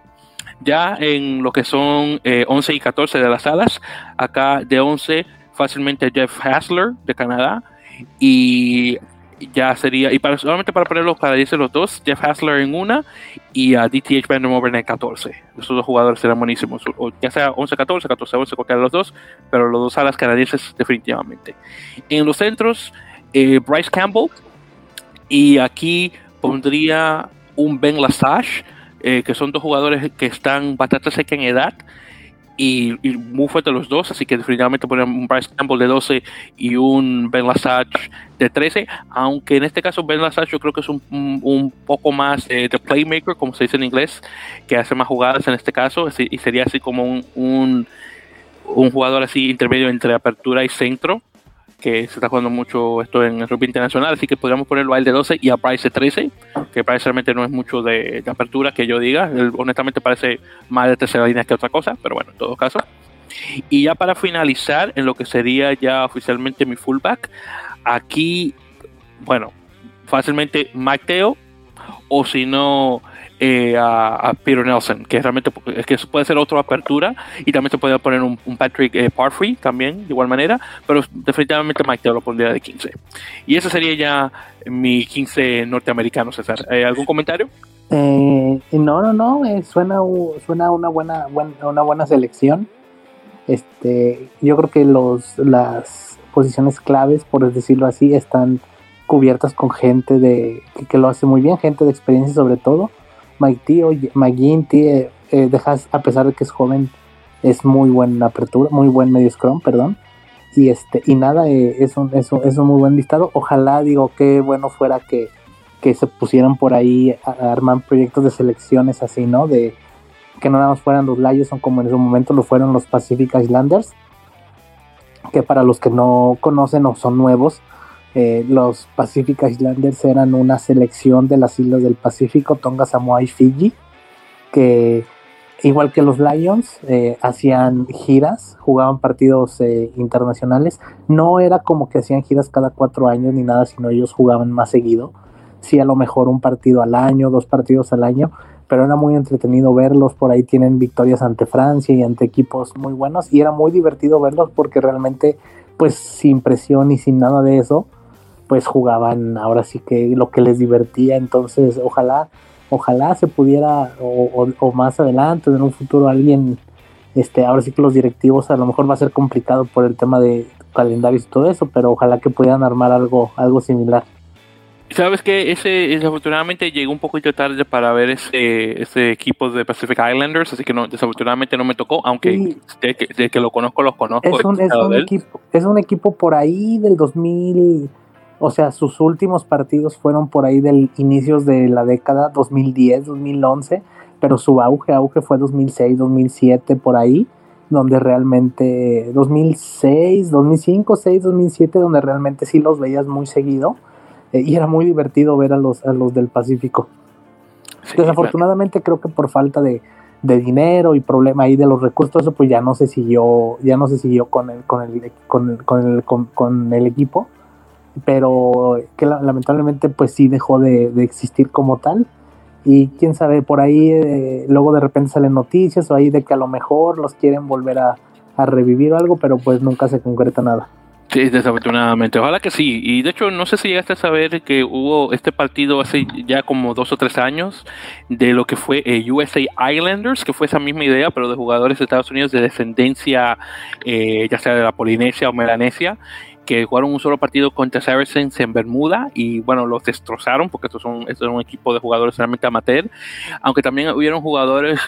Ya en lo que son eh, 11 y 14 de las salas, acá de 11 fácilmente Jeff Hasler de Canadá y ya sería, y solamente para ponerlos para decir los dos, Jeff Hasler en una y a DTH Vandermover en el 14. Esos dos jugadores serán buenísimos, o ya sea 11-14, 14-11, cualquiera de los dos, pero los dos alas canadienses definitivamente. En los centros, eh, Bryce Campbell, y aquí pondría un Ben Lasage, eh, que son dos jugadores que están bastante cerca en edad, y, muy fuerte los dos, así que definitivamente poner un Bryce Campbell de 12 y un Ben Lasage de 13, aunque en este caso Ben Lasage yo creo que es un, un, poco más de playmaker, como se dice en inglés, que hace más jugadas en este caso, y sería así como un, un, un jugador así intermedio entre apertura y centro, que se está jugando mucho esto en el rugby internacional, así que podríamos ponerlo a él de 12 y a Price de 13, que Price realmente no es mucho de, de apertura que yo diga, honestamente parece más de tercera línea que otra cosa, pero bueno, en todo caso. Y ya para finalizar, en lo que sería ya oficialmente mi fullback, aquí, bueno, fácilmente Mike Teo, o si no, eh, a, Peter Nelson, que realmente es que puede ser otra apertura y también se puede poner un, Patrick eh, Parfrey también, de igual manera, pero definitivamente Mike Taylor lo pondría de 15. Y ese sería ya mi 15 norteamericano, César. Eh, ¿Algún comentario? no, no, no, suena, suena una buena, una buena selección. Este, yo creo que los, las posiciones claves, por decirlo así, están cubiertas con gente de que, lo hace muy bien, gente de experiencia sobre todo. Mike Tío, Mike eh, dejas, a pesar de que es joven, es muy buena apertura, muy buen medio scrum, perdón. Y este, y nada, eh, es, un, es, un, es, un, muy buen listado. Ojalá, digo, qué bueno fuera que, que se pusieran por ahí a, armar proyectos de selecciones así, ¿no? De que no nada más fueran los Lions, son como en su momento lo fueron los Pacific Islanders. Que para los que no conocen o son nuevos, eh, los Pacific Islanders eran una selección de las islas del Pacífico, Tonga, Samoa y Fiji, que igual que los Lions eh, hacían giras, jugaban partidos eh, internacionales. No era como que hacían giras cada cuatro años ni nada, sino ellos jugaban más seguido. Sí, a lo mejor un partido al año, dos partidos al año, pero era muy entretenido verlos. Por ahí tienen victorias ante Francia y ante equipos muy buenos y era muy divertido verlos porque realmente, pues sin presión y sin nada de eso, pues jugaban ahora sí que lo que les divertía, entonces ojalá, ojalá se pudiera o, más adelante en un futuro alguien, este, ahora sí que los directivos a lo mejor va a ser complicado por el tema de calendarios y todo eso, pero ojalá que pudieran armar algo, algo similar. Sabes que ese desafortunadamente llegó un poquito tarde para ver ese, ese equipo de Pacific Islanders, así que no, desafortunadamente no me tocó, aunque de, que, lo conozco, los conozco. Es un, es un equipo, es un equipo por ahí del 2000 o sea, sus últimos partidos fueron por ahí del inicios de la década 2010, 2011, pero su auge, auge fue 2006, 2007, por ahí, donde realmente 2006, 2005, 6, 2007, donde realmente sí los veías muy seguido eh, y era muy divertido ver a los, a los del Pacífico. Desafortunadamente creo que por falta de, dinero y problema ahí de los recursos, eso pues ya no se siguió, ya no se siguió con el, con el, con el, con el, con el equipo pero que lamentablemente pues sí dejó de, existir como tal y quién sabe por ahí eh, luego de repente salen noticias o ahí de que a lo mejor los quieren volver a, revivir o algo pero pues nunca se concreta nada Sí, desafortunadamente. Ojalá que sí. Y de hecho, no sé si llegaste a saber que hubo este partido hace ya como dos o tres años de lo que fue eh, USA Islanders, que fue esa misma idea, pero de jugadores de Estados Unidos de descendencia, eh, ya sea de la Polinesia o Melanesia, que jugaron un solo partido contra Saracens en Bermuda y bueno, los destrozaron porque estos son, estos son un equipo de jugadores realmente amateur, aunque también hubieron jugadores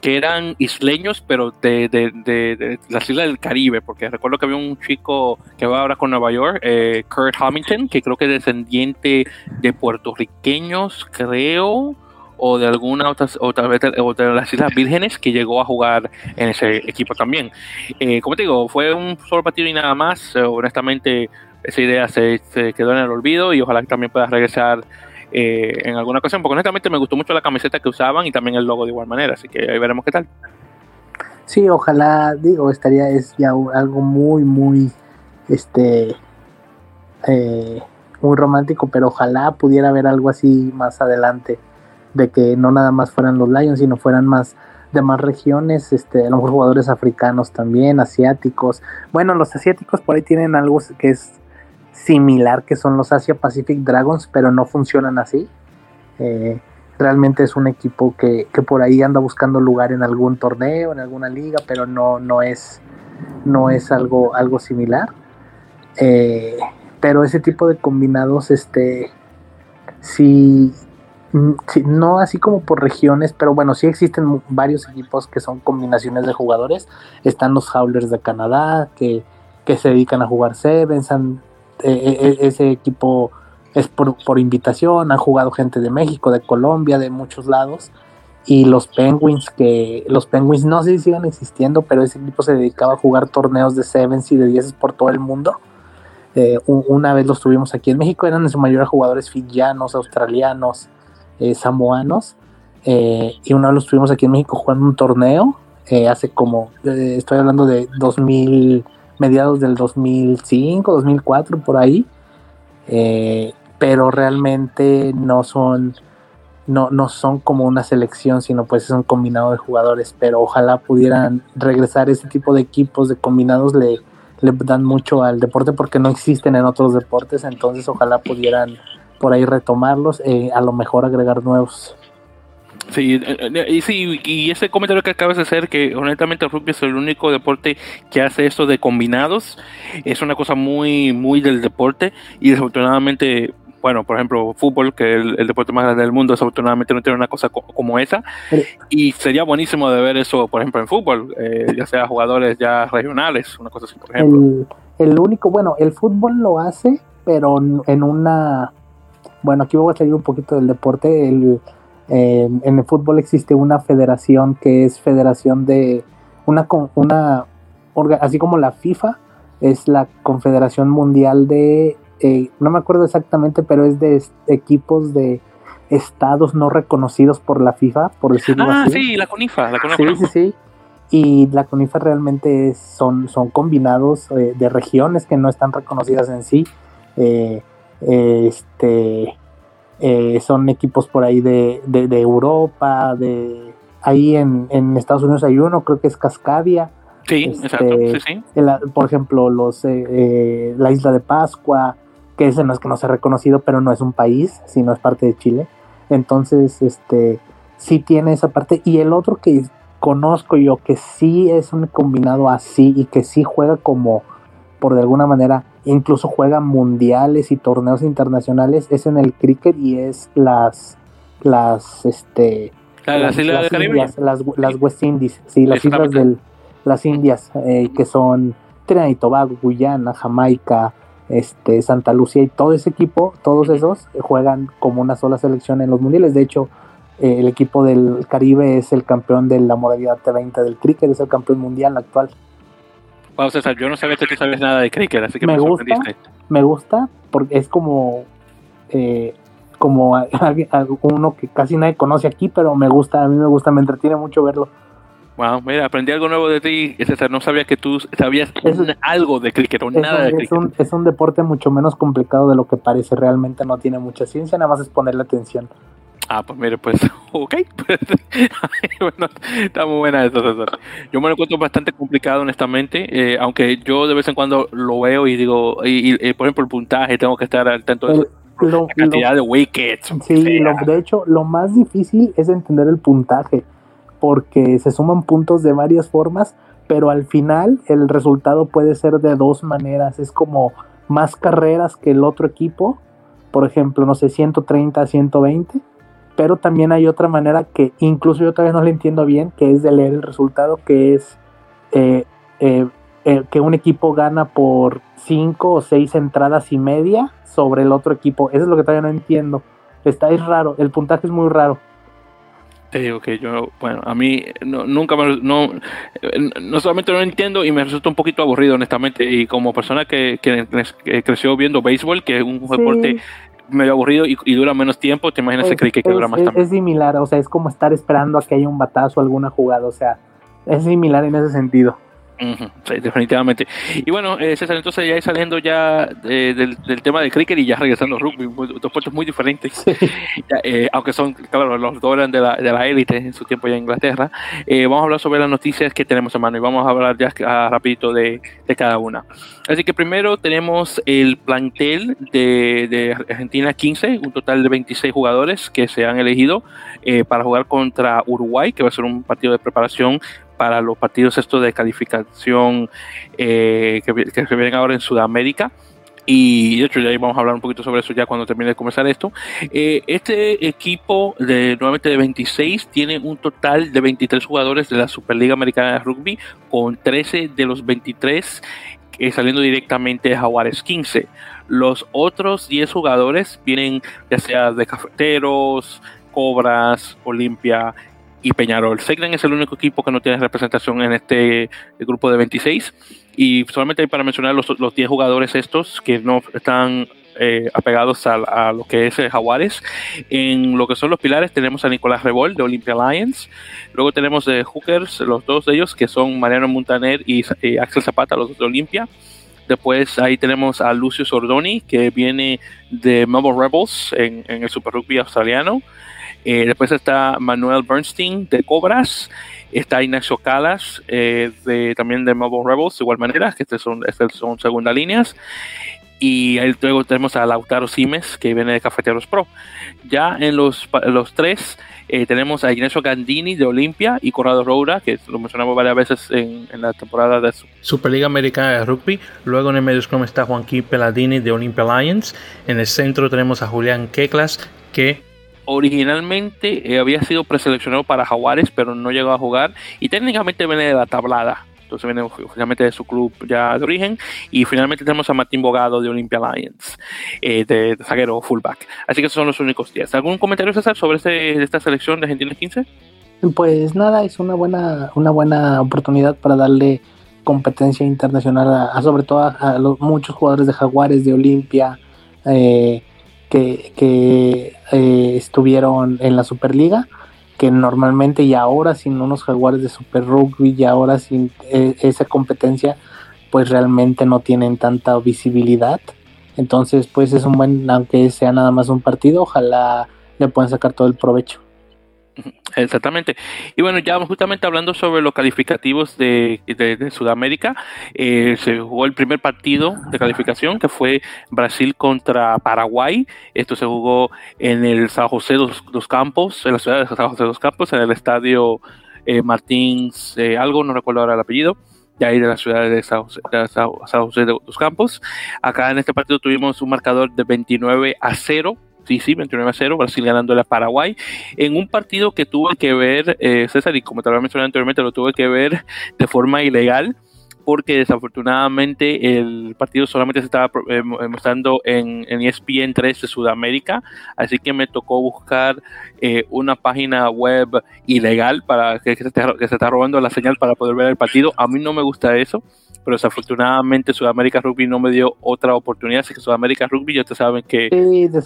que eran isleños, pero de, de, de, las islas del Caribe, porque recuerdo que había un chico que va ahora con Nueva York, eh, Kurt Hamilton, que creo que es descendiente de puertorriqueños, creo, o de alguna otra, otra vez de, de, las Islas Vírgenes que llegó a jugar en ese equipo también. Eh, como te digo, fue un solo partido y nada más. Eh, honestamente, esa idea se, quedó en el olvido y ojalá que también pueda regresar eh, en alguna ocasión, porque honestamente me gustó mucho la camiseta que usaban y también el logo de igual manera, así que ahí veremos qué tal. Sí, ojalá, digo, estaría es ya algo muy, muy, este, muy romántico, pero ojalá pudiera haber algo así más adelante de que no nada más fueran los Lions, sino fueran más de más regiones, este, a lo mejor jugadores africanos también, asiáticos. Bueno, los asiáticos por ahí tienen algo que es similar, que son los Asia Pacific Dragons, pero no funcionan así. Eh, realmente es un equipo que, por ahí anda buscando lugar en algún torneo, en alguna liga, pero no, no es, no es algo, algo similar. Eh, pero ese tipo de combinados, este, sí, no así como por regiones, pero bueno, sí existen varios equipos que son combinaciones de jugadores. Están los Howlers de Canadá, que, se dedican a jugar Sevens. Eh, eh, eh, ese equipo es por, invitación, han jugado gente de México, de Colombia, de muchos lados. Y los Penguins, que los Penguins no sé si sigan existiendo, pero ese equipo se dedicaba a jugar torneos de Sevens y de 10 por todo el mundo. una vez los tuvimos aquí en México, eran en su mayoría jugadores fijianos, australianos, eh, samoanos. Eh, y uno de los tuvimos aquí en México jugando un torneo eh, hace como, estoy hablando de 2000, mediados del 2005, 2004, por ahí. pero realmente no son, no, no son como una selección, sino pues es un combinado de jugadores, pero ojalá pudieran regresar ese tipo de equipos de combinados, le, le dan mucho al deporte porque no existen en otros deportes, entonces ojalá pudieran por ahí retomarlos, eh, a lo mejor agregar nuevos. Sí, eh, eh, y sí, y ese comentario que acabas de hacer, que honestamente el rugby es el único deporte que hace esto de combinados, es una cosa muy, muy del deporte, y desafortunadamente, bueno, por ejemplo, fútbol, que es el, deporte más grande del mundo, desafortunadamente no tiene una cosa como esa, y sería buenísimo de ver eso, por ejemplo, en fútbol, eh, ya sea jugadores ya regionales, una cosa así, por ejemplo. El, el único, bueno, el fútbol lo hace, pero en una, bueno, aquí voy a salir un poquito del deporte, el en el fútbol existe una federación que es federación de una, una así como la FIFA es la Confederación Mundial de, eh, no me acuerdo exactamente, pero es de equipos de estados no reconocidos por la FIFA, por decirlo ah, sí, la CONIFA, la CONIFA. Sí, sí, sí. Y la CONIFA realmente son, son combinados eh, de regiones que no están reconocidas en sí. Eh, este, eh, son equipos por ahí de, de, Europa, de ahí en, en, Estados Unidos hay uno, creo que es Cascadia. Sí, este, exacto, sí, sí. por ejemplo, los eh, eh, la isla de Pascua, que ese no es que no sea reconocido, pero no es un país, sino es parte de Chile. Entonces, este, sí tiene esa parte. Y el otro que conozco yo, que sí es un combinado así y que sí juega como, por de alguna manera, incluso juega mundiales y torneos internacionales, es en el cricket y es las las este las, Indias, las, West Indies, sí, las islas de las Indias eh, que son Trinidad y Tobago, Guyana, Jamaica, este Santa Lucía y todo ese equipo, todos esos juegan como una sola selección en los mundiales. De hecho, eh, el equipo del Caribe es el campeón de la modalidad T20 del cricket, es el campeón mundial actual. Wow, César, yo no sabía que tú sabes nada de cricket, así que me, gusta, Me gusta porque es como eh, como uno que casi nadie conoce aquí, pero me gusta, a mí me gusta, me entretiene mucho verlo. Wow, mira, aprendí algo nuevo de ti, César. No sabía que tú sabías algo de cricket o nada de cricket. Un, es un deporte mucho menos complicado de lo que parece. Realmente no tiene mucha ciencia, nada más es ponerle atención. Ah, pues mire, pues, ok. bueno, está muy buena eso, César. Yo me lo encuentro bastante complicado, honestamente, eh, aunque yo de vez en cuando lo veo y digo, y, por ejemplo, el puntaje, tengo que estar al tanto de la cantidad de wickets. Sí, de hecho, lo más difícil es entender el puntaje, porque se suman puntos de varias formas, pero al final el resultado puede ser de dos maneras. Es como más carreras que el otro equipo, por ejemplo, no sé, 130 a 120 pero también hay otra manera que incluso yo todavía no le entiendo bien, que es de leer el resultado, que es eh, eh, eh, que un equipo gana por cinco o seis entradas y media sobre el otro equipo. Eso es lo que todavía no entiendo. Está es raro, el puntaje es muy raro. Te digo que yo, bueno, a mí nunca me, no, no solamente no entiendo y me resulta un poquito aburrido, honestamente. Y como persona que, creció viendo béisbol, que es un deporte medio aburrido y, dura menos tiempo, te imaginas ese cricket que dura más tiempo. Es similar, o sea, es como estar esperando a que haya un batazo o alguna jugada, o sea, es similar en ese sentido. Sí, definitivamente. Y bueno, eh, César, entonces ya saliendo ya eh, del, tema del cricket y ya regresando al rugby, dos puestos muy diferentes, eh, aunque son, claro, los dos eran de la, de la élite en su tiempo ya en Inglaterra. vamos a hablar sobre las noticias que tenemos en mano y vamos a hablar ya ah, rapidito de, de, cada una. Así que primero tenemos el plantel de, de, Argentina 15, un total de 26 jugadores que se han elegido para jugar contra Uruguay, que va a ser un partido de preparación para los partidos estos de calificación eh, que, que, vienen ahora en Sudamérica. Y de hecho ya vamos a hablar un poquito sobre eso ya cuando termine de comenzar esto. Eh, este equipo de nuevamente de 26 tiene un total de 23 jugadores de la Superliga Americana de Rugby, con 13 de los 23 eh, saliendo directamente de Jaguares 15. Los otros 10 jugadores vienen ya sea de Cafeteros, Cobras, Olimpia, y Peñarol. Segren es el único equipo que no tiene representación en este grupo de 26 y solamente para mencionar los, los 10 jugadores estos que no están eh, apegados a, lo que es Jaguares. En lo que son los pilares tenemos a Nicolás Revol de Olympia Lions. Luego tenemos de Hookers, los dos de ellos que son Mariano Montaner y, Axel Zapata, los dos de Olympia. Después ahí tenemos a Lucio Sordoni, que viene de Melbourne Rebels en, el Super Rugby australiano. Eh, después está Manuel Bernstein de Cobras. Está Ignacio Calas, eh, de, también de Melbourne Rebels, de igual manera, que estos son, estas son segunda líneas. Y luego tenemos a Lautaro Simes, que viene de Cafeteros Pro. Ya en los, los tres eh, tenemos a Ignacio Gandini de Olimpia y Corrado Roura, que lo mencionamos varias veces en, la temporada de Superliga Americana de Rugby. Luego en el medio scrum está Juanquín Peladini de Olimpia Lions. En el centro tenemos a Julián Keklas, que originalmente eh, había sido preseleccionado para Jaguares, pero no llegó a jugar. Y técnicamente viene de la tablada entonces viene oficialmente de su club ya de origen. Y finalmente tenemos a Martín Bogado de Olympia Lions, eh, de, zaguero fullback. Así que esos son los únicos días. ¿Algún comentario, César, sobre este, esta selección de Argentina 15? Pues nada, es una buena, una buena oportunidad para darle competencia internacional a, sobre todo a, los muchos jugadores de Jaguares, de Olimpia, eh, que, que eh, estuvieron en la Superliga que normalmente y ahora sin unos jaguares de Super Rugby y ahora sin eh, esa competencia, pues realmente no tienen tanta visibilidad. Entonces, pues es un buen, aunque sea nada más un partido, ojalá le puedan sacar todo el provecho. Exactamente. Y bueno, ya justamente hablando sobre los calificativos de, Sudamérica, eh, se jugó el primer partido de calificación que fue Brasil contra Paraguay. Esto se jugó en el San José dos, Campos, en la ciudad de San José dos Campos, en el estadio eh, Martins, eh, algo, no recuerdo ahora el apellido de ahí de la ciudad de San José, de Campos. Acá en este partido tuvimos un marcador de 29 a 0 Sí, sí, 29 a 0, Brasil ganando a Paraguay, en un partido que tuve que ver, eh, César, y como te lo había mencionado anteriormente, lo tuve que ver de forma ilegal, porque desafortunadamente el partido solamente se estaba eh, eh, mostrando en, en, ESPN 3 de Sudamérica, así que me tocó buscar una página web ilegal para que, se que se está robando la señal para poder ver el partido. A mí no me gusta eso pero desafortunadamente Sudamérica Rugby no me dio otra oportunidad, así que Sudamérica Rugby, ya ustedes saben que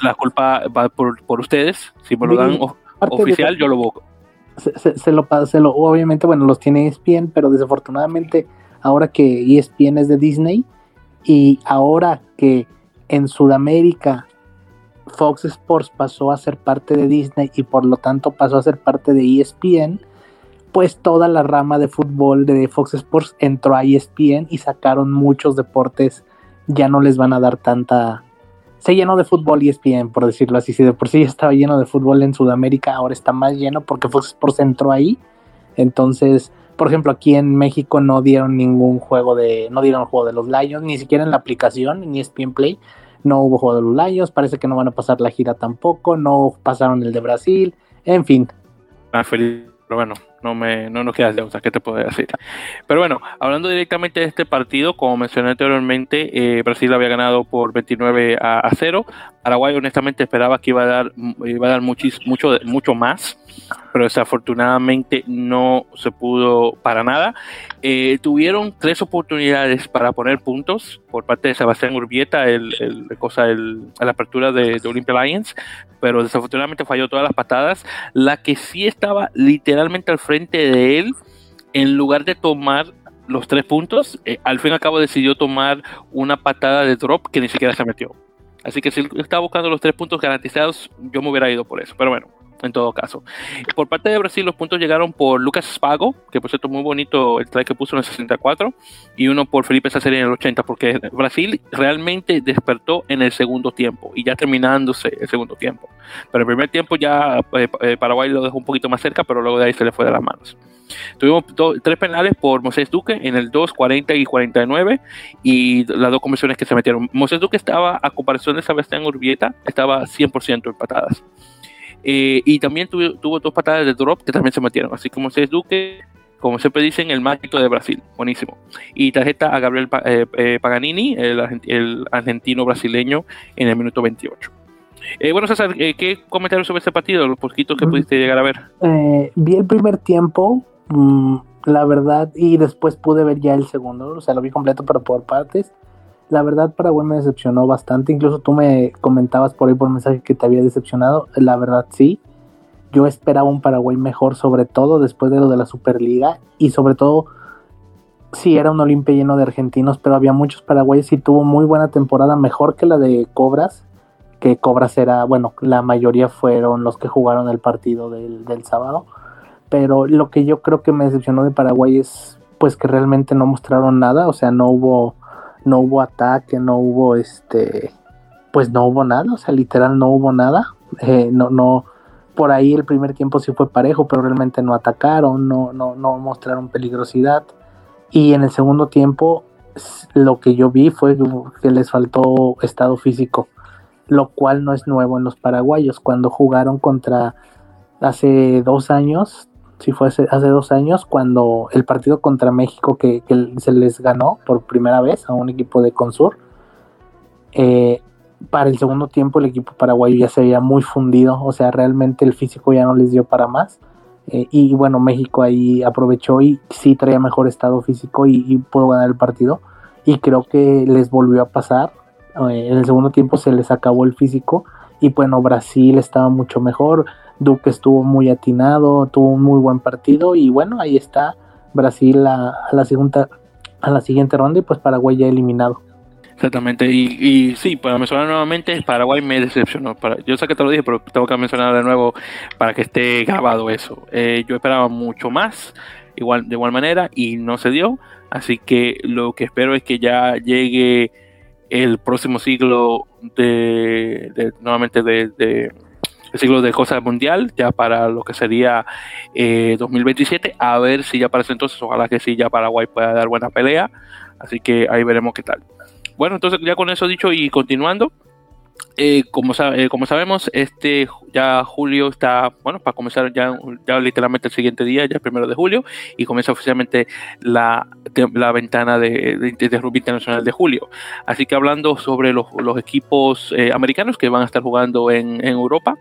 la culpa va por, por, ustedes, si me lo dan oficial, yo lo busco. Se, se, lo, se lo, obviamente, bueno, los tiene ESPN, pero desafortunadamente ahora que ESPN es de Disney y ahora que en Sudamérica Fox Sports pasó a ser parte de Disney y por lo tanto pasó a ser parte de ESPN, pues toda la rama de fútbol de Fox Sports entró a ESPN y sacaron muchos deportes, ya no les van a dar tanta... Se llenó de fútbol ESPN, por decirlo así. Si de por sí estaba lleno de fútbol en Sudamérica, ahora está más lleno porque Fox Sports entró ahí. Entonces, por ejemplo, aquí en México no dieron ningún juego de, no dieron juego de los Lions, ni siquiera en la aplicación, ni ESPN Play, no hubo juego de los Lions, parece que no van a pasar la gira tampoco, no pasaron el de Brasil, en fin. Ah, feliz, pero bueno, no me no nos queda de sea, ¿qué te puedo decir? Pero bueno, hablando directamente de este partido, como mencioné anteriormente, eh, Brasil había ganado por 29 a, 0. Paraguay honestamente esperaba que iba a dar, iba a dar mucho, mucho más pero desafortunadamente no se pudo para nada. Eh, tuvieron tres oportunidades para poner puntos por parte de Sebastián Urbieta, el, el cosa, el, la apertura de, de Olympia Lions, pero desafortunadamente falló todas las patadas. La que sí estaba literalmente al frente de él, en lugar de tomar los tres puntos, eh, al fin y al cabo decidió tomar una patada de drop que ni siquiera se metió. Así que si estaba buscando los tres puntos garantizados, yo me hubiera ido por eso. Pero bueno, en todo caso. Por parte de Brasil, los puntos llegaron por Lucas Spago, que por cierto muy bonito el try que puso en el 64, y uno por Felipe Saceri en el 80, porque Brasil realmente despertó en el segundo tiempo, y ya terminándose el segundo tiempo. Pero el primer tiempo ya eh, eh, Paraguay lo dejó un poquito más cerca, pero luego de ahí se le fue de las manos. Tuvimos tres penales por Moses Duque en el 2, 40 y 49 y las dos comisiones que se metieron. Moses Duque estaba, a comparación de Sebastián Urbieta, estaba 100% empatadas. Eh, y también tuvo, dos patadas de drop que también se metieron. Así como se Duque, como siempre dicen, el mágico de Brasil. Buenísimo. Y tarjeta a Gabriel eh, eh, Paganini, el, argentino brasileño, en el minuto 28. bueno, César, ¿qué comentarios sobre este partido? Los poquitos que mm. pudiste llegar a ver. vi el primer tiempo, mm, la verdad, y después pude ver ya el segundo. O sea, lo vi completo, pero por partes la verdad Paraguay me decepcionó bastante. Incluso tú me comentabas por ahí por mensaje que te había decepcionado. La verdad sí. Yo esperaba un Paraguay mejor, sobre todo después de lo de la Superliga. Y sobre todo sí era un Olimpia lleno de argentinos, pero había muchos paraguayos y tuvo muy buena temporada, mejor que la de Cobras, que Cobras era, bueno, la mayoría fueron los que jugaron el partido del, del sábado, pero lo que yo creo que me decepcionó de Paraguay es pues que realmente no mostraron nada, o sea, no hubo no hubo ataque, no hubo este pues no hubo nada, o sea, literal no hubo nada, eh, no no por ahí el primer tiempo sí fue parejo, pero realmente no atacaron, no no no mostraron peligrosidad y en el segundo tiempo lo que yo vi fue que les faltó estado físico, lo cual no es nuevo en los paraguayos. Cuando jugaron contra hace dos años, si fue hace, dos años, cuando el partido contra México que, se les ganó por primera vez a un equipo de Consur, eh, para el segundo tiempo el equipo paraguayo ya se veía muy fundido, o sea, realmente el físico ya no les dio para más. Eh, y bueno, México ahí aprovechó y sí traía mejor estado físico y, pudo ganar el partido. Y creo que les volvió a pasar. Eh, en el segundo tiempo se les acabó el físico. Y bueno, Brasil estaba mucho mejor. Duque estuvo muy atinado, tuvo un muy buen partido. Y bueno, ahí está Brasil a, la, segunda, a la siguiente ronda y pues Paraguay ya eliminado. Exactamente, y, y sí, para mencionar nuevamente, Paraguay me decepcionó. Yo sé que te lo dije, pero tengo que mencionar de nuevo para que esté grabado eso. Eh, yo esperaba mucho más, igual de igual manera, y no se dio. Así que lo que espero es que ya llegue el próximo siglo de, nuevamente de el siglo de cosas mundial, ya para lo que sería 2027, eh, a ver si ya para ese entonces, ojalá que sí, ya Paraguay pueda dar buena pelea. Así que ahí veremos qué tal. Bueno, entonces ya con eso dicho y continuando, eh, como, eh, como sabemos, este ya julio está, bueno, para comenzar ya, ya literalmente el siguiente día, ya el primero de julio, y comienza oficialmente la, la ventana de, de, rugby internacional de julio. Así que hablando sobre los, los equipos eh, americanos que van a estar jugando en, en Europa,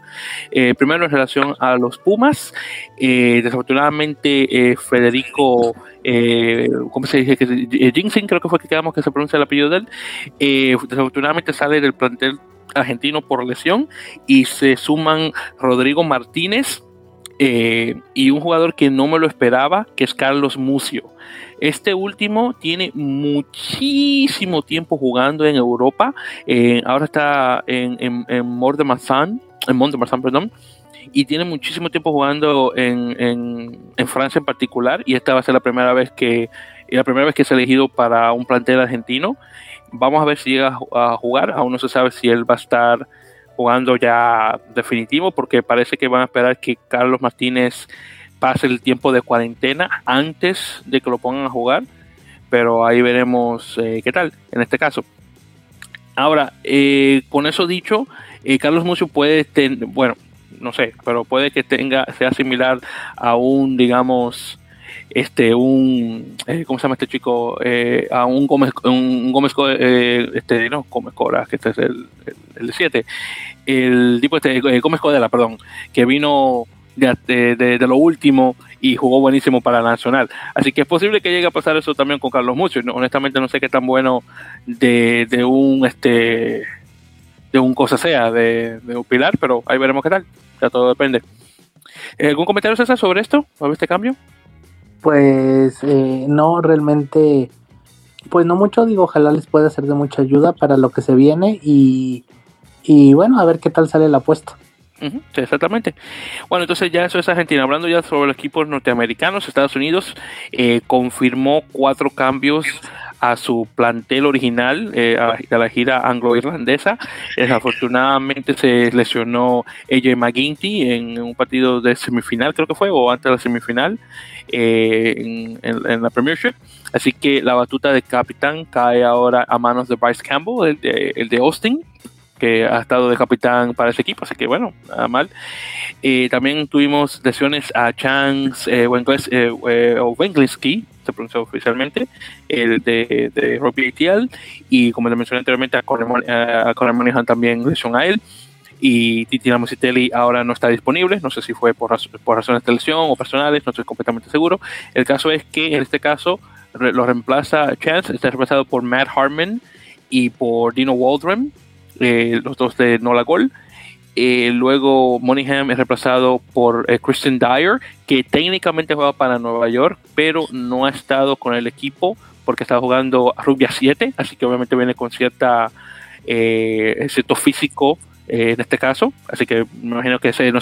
primero en relación a los Pumas, desafortunadamente Federico eh, ¿cómo se dice? Que, creo que fue que quedamos que se pronuncia el apellido de él, eh, desafortunadamente sale del plantel argentino por lesión y se suman Rodrigo Martínez eh, y un jugador que no me lo esperaba, que es Carlos Mucio. Este último tiene muchísimo tiempo jugando en Europa. ahora está en, en, en Marsan, perdón y tiene muchísimo tiempo jugando en, Francia en particular y esta va a ser la primera vez que la primera vez que es elegido para un plantel argentino. Vamos a ver si llega a jugar, aún no se sabe si él va a estar jugando ya definitivo porque parece que van a esperar que Carlos Martínez pase el tiempo de cuarentena antes de que lo pongan a jugar, pero ahí veremos eh, qué tal en este caso. Ahora, eh, con eso dicho, eh, Carlos Mucio puede, tener, bueno, no sé, pero puede que tenga, sea similar a un, digamos, este, un, eh, ¿cómo se llama este chico? Eh, a un Gómez, un Gómez, eh, este, no, Gómez Cora, que este es el, el, 7, el tipo este, Gómez Codela, perdón, que vino de, de, lo último y jugó buenísimo para la Nacional. Así que es posible que llegue a pasar eso también con Carlos Mucho. honestamente no sé qué tan bueno de, de un este de un cosa sea de, de un pilar, pero ahí veremos qué tal ya todo depende. Eh, ¿Algún comentario, César, sobre esto, sobre este cambio? Pues eh, no, realmente, pues no mucho, digo, ojalá les pueda ser de mucha ayuda para lo que se viene y, y bueno, a ver qué tal sale la apuesta. exactamente. Bueno, entonces ya eso es Argentina. Hablando ya sobre los equipos norteamericanos, Estados Unidos eh, confirmó cuatro cambios a su plantel original, eh, a, la gira anglo-irlandesa. Desafortunadamente se lesionó AJ McGinty en un partido de semifinal, creo que fue, o antes de la semifinal eh, en, la Premiership. Así que la batuta de capitán cae ahora a manos de Bryce Campbell, el de, el de Austin que ha estado de capitán para ese equipo, así que bueno, nada mal. Eh, también tuvimos lesiones a Chance eh, eh, se pronunció oficialmente, el de, de Robbie ATL, y como te mencioné anteriormente, a Conor, Monaghan también lesión a él. Y Titi Musitelli ahora no está disponible, no sé si fue por, por razones de lesión o personales, no estoy completamente seguro. El caso es que en este caso lo reemplaza Chance, está reemplazado por Matt Harmon y por Dino Waldron, eh, los dos de Nola Gol. Eh, luego Moneyham es reemplazado por eh, Christian Dyer, que técnicamente juega para Nueva York, pero no ha estado con el equipo porque está jugando a 7, así que obviamente viene con cierta eh, cierto físico eh, en este caso, así que me imagino que ese no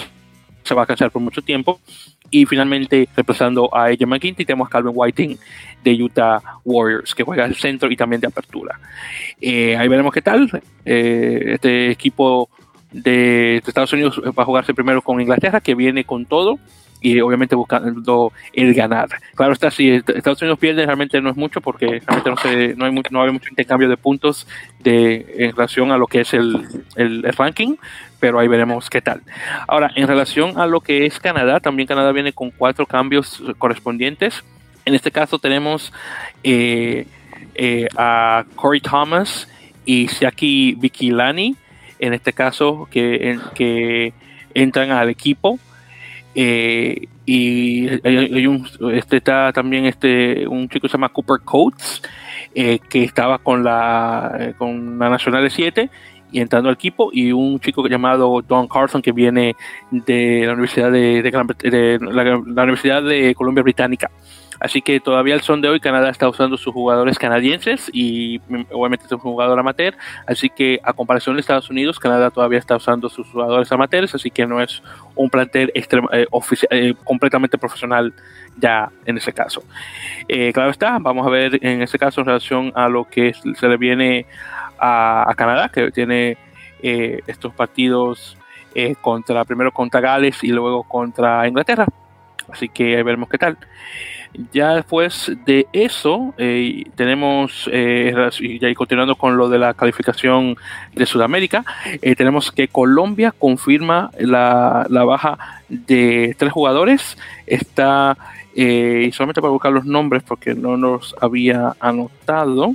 se va a cansar por mucho tiempo. Y finalmente, reemplazando a ella McKinney, tenemos a Calvin Whiting de Utah Warriors, que juega al centro y también de apertura. Eh, ahí veremos qué tal. Eh, este equipo de, Estados Unidos va a jugarse primero con Inglaterra, que viene con todo y obviamente buscando el ganar. Claro está, si Estados Unidos pierde realmente no es mucho porque realmente no, se, no, hay, mucho, no hay mucho intercambio de puntos de, en relación a lo que es el, el, ranking, pero ahí veremos qué tal. Ahora, en relación a lo que es Canadá, también Canadá viene con cuatro cambios correspondientes. En este caso tenemos eh, eh, a Corey Thomas y Siaki Vikilani, en este caso que, que entran al equipo. Eh, y hay, un, este está también este un chico que se llama Cooper Coates eh, que estaba con la eh, con la Nacional de 7 y entrando al equipo y un chico llamado Don Carson que viene de la Universidad de, de, la, Universidad de Columbia Británica Así que todavía el son de hoy Canadá está usando sus jugadores canadienses y mm, obviamente es un jugador amateur. Así que a comparación de Estados Unidos, Canadá todavía está usando sus jugadores amateurs, así que no es un plantel eh, eh, completamente profesional ya en ese caso. Eh, claro está, vamos a ver en ese caso en relación a lo que se le viene a, Canadá, que tiene estos partidos contra primero contra Gales y luego contra Inglaterra. Así que veremos qué tal. Ya después de eso, eh, tenemos, eh, y continuando con lo de la calificación de Sudamérica, eh, tenemos que Colombia confirma la, baja de tres jugadores. Está, y solamente para buscar los nombres porque no los había anotado,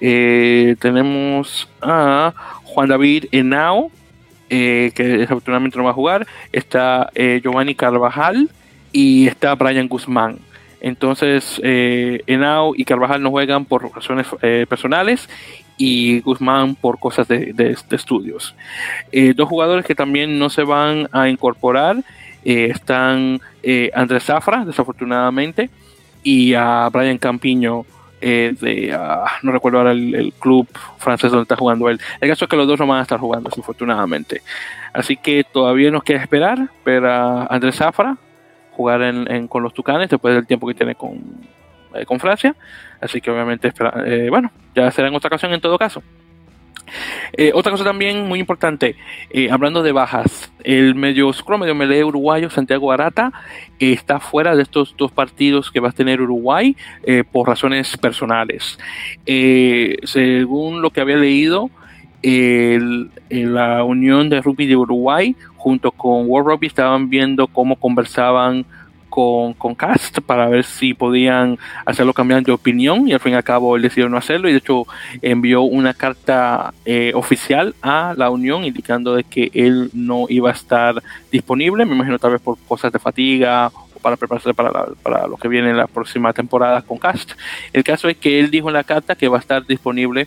tenemos a Juan David Henao, que desafortunadamente no va a jugar. Está Giovanni Carvajal y está Brian Guzmán. Entonces, eh, y Carvajal no juegan por razones eh, personales y Guzmán por cosas de, estudios. Eh, dos jugadores que también no se van a incorporar eh, están Andrés Zafra, desafortunadamente, y a Brian Campiño. de, ah, no recuerdo ahora el, club francés donde está jugando él. El caso es que los dos no van a estar jugando, desafortunadamente. Así que todavía nos queda esperar ver a Andrés Zafra, jugar en, con los Tucanes después del tiempo que tiene con, eh, con Francia. Así que obviamente, eh, bueno, ya será en otra ocasión en todo caso. Eh, otra cosa también muy importante, hablando de bajas, el medio scrum, medio melee uruguayo Santiago Arata está fuera de estos dos partidos que va a tener Uruguay por razones personales. según lo que había leído, la Unión de Rugby de Uruguay junto con World Rugby estaban viendo cómo conversaban con, Cast para ver si podían hacerlo cambiar de opinión y al fin y al cabo él decidió no hacerlo y de hecho envió una carta eh, oficial a la Unión indicando de que él no iba a estar disponible, me imagino tal vez por cosas de fatiga o para prepararse para, para lo que viene en la próxima temporada con Cast. El caso es que él dijo en la carta que va a estar disponible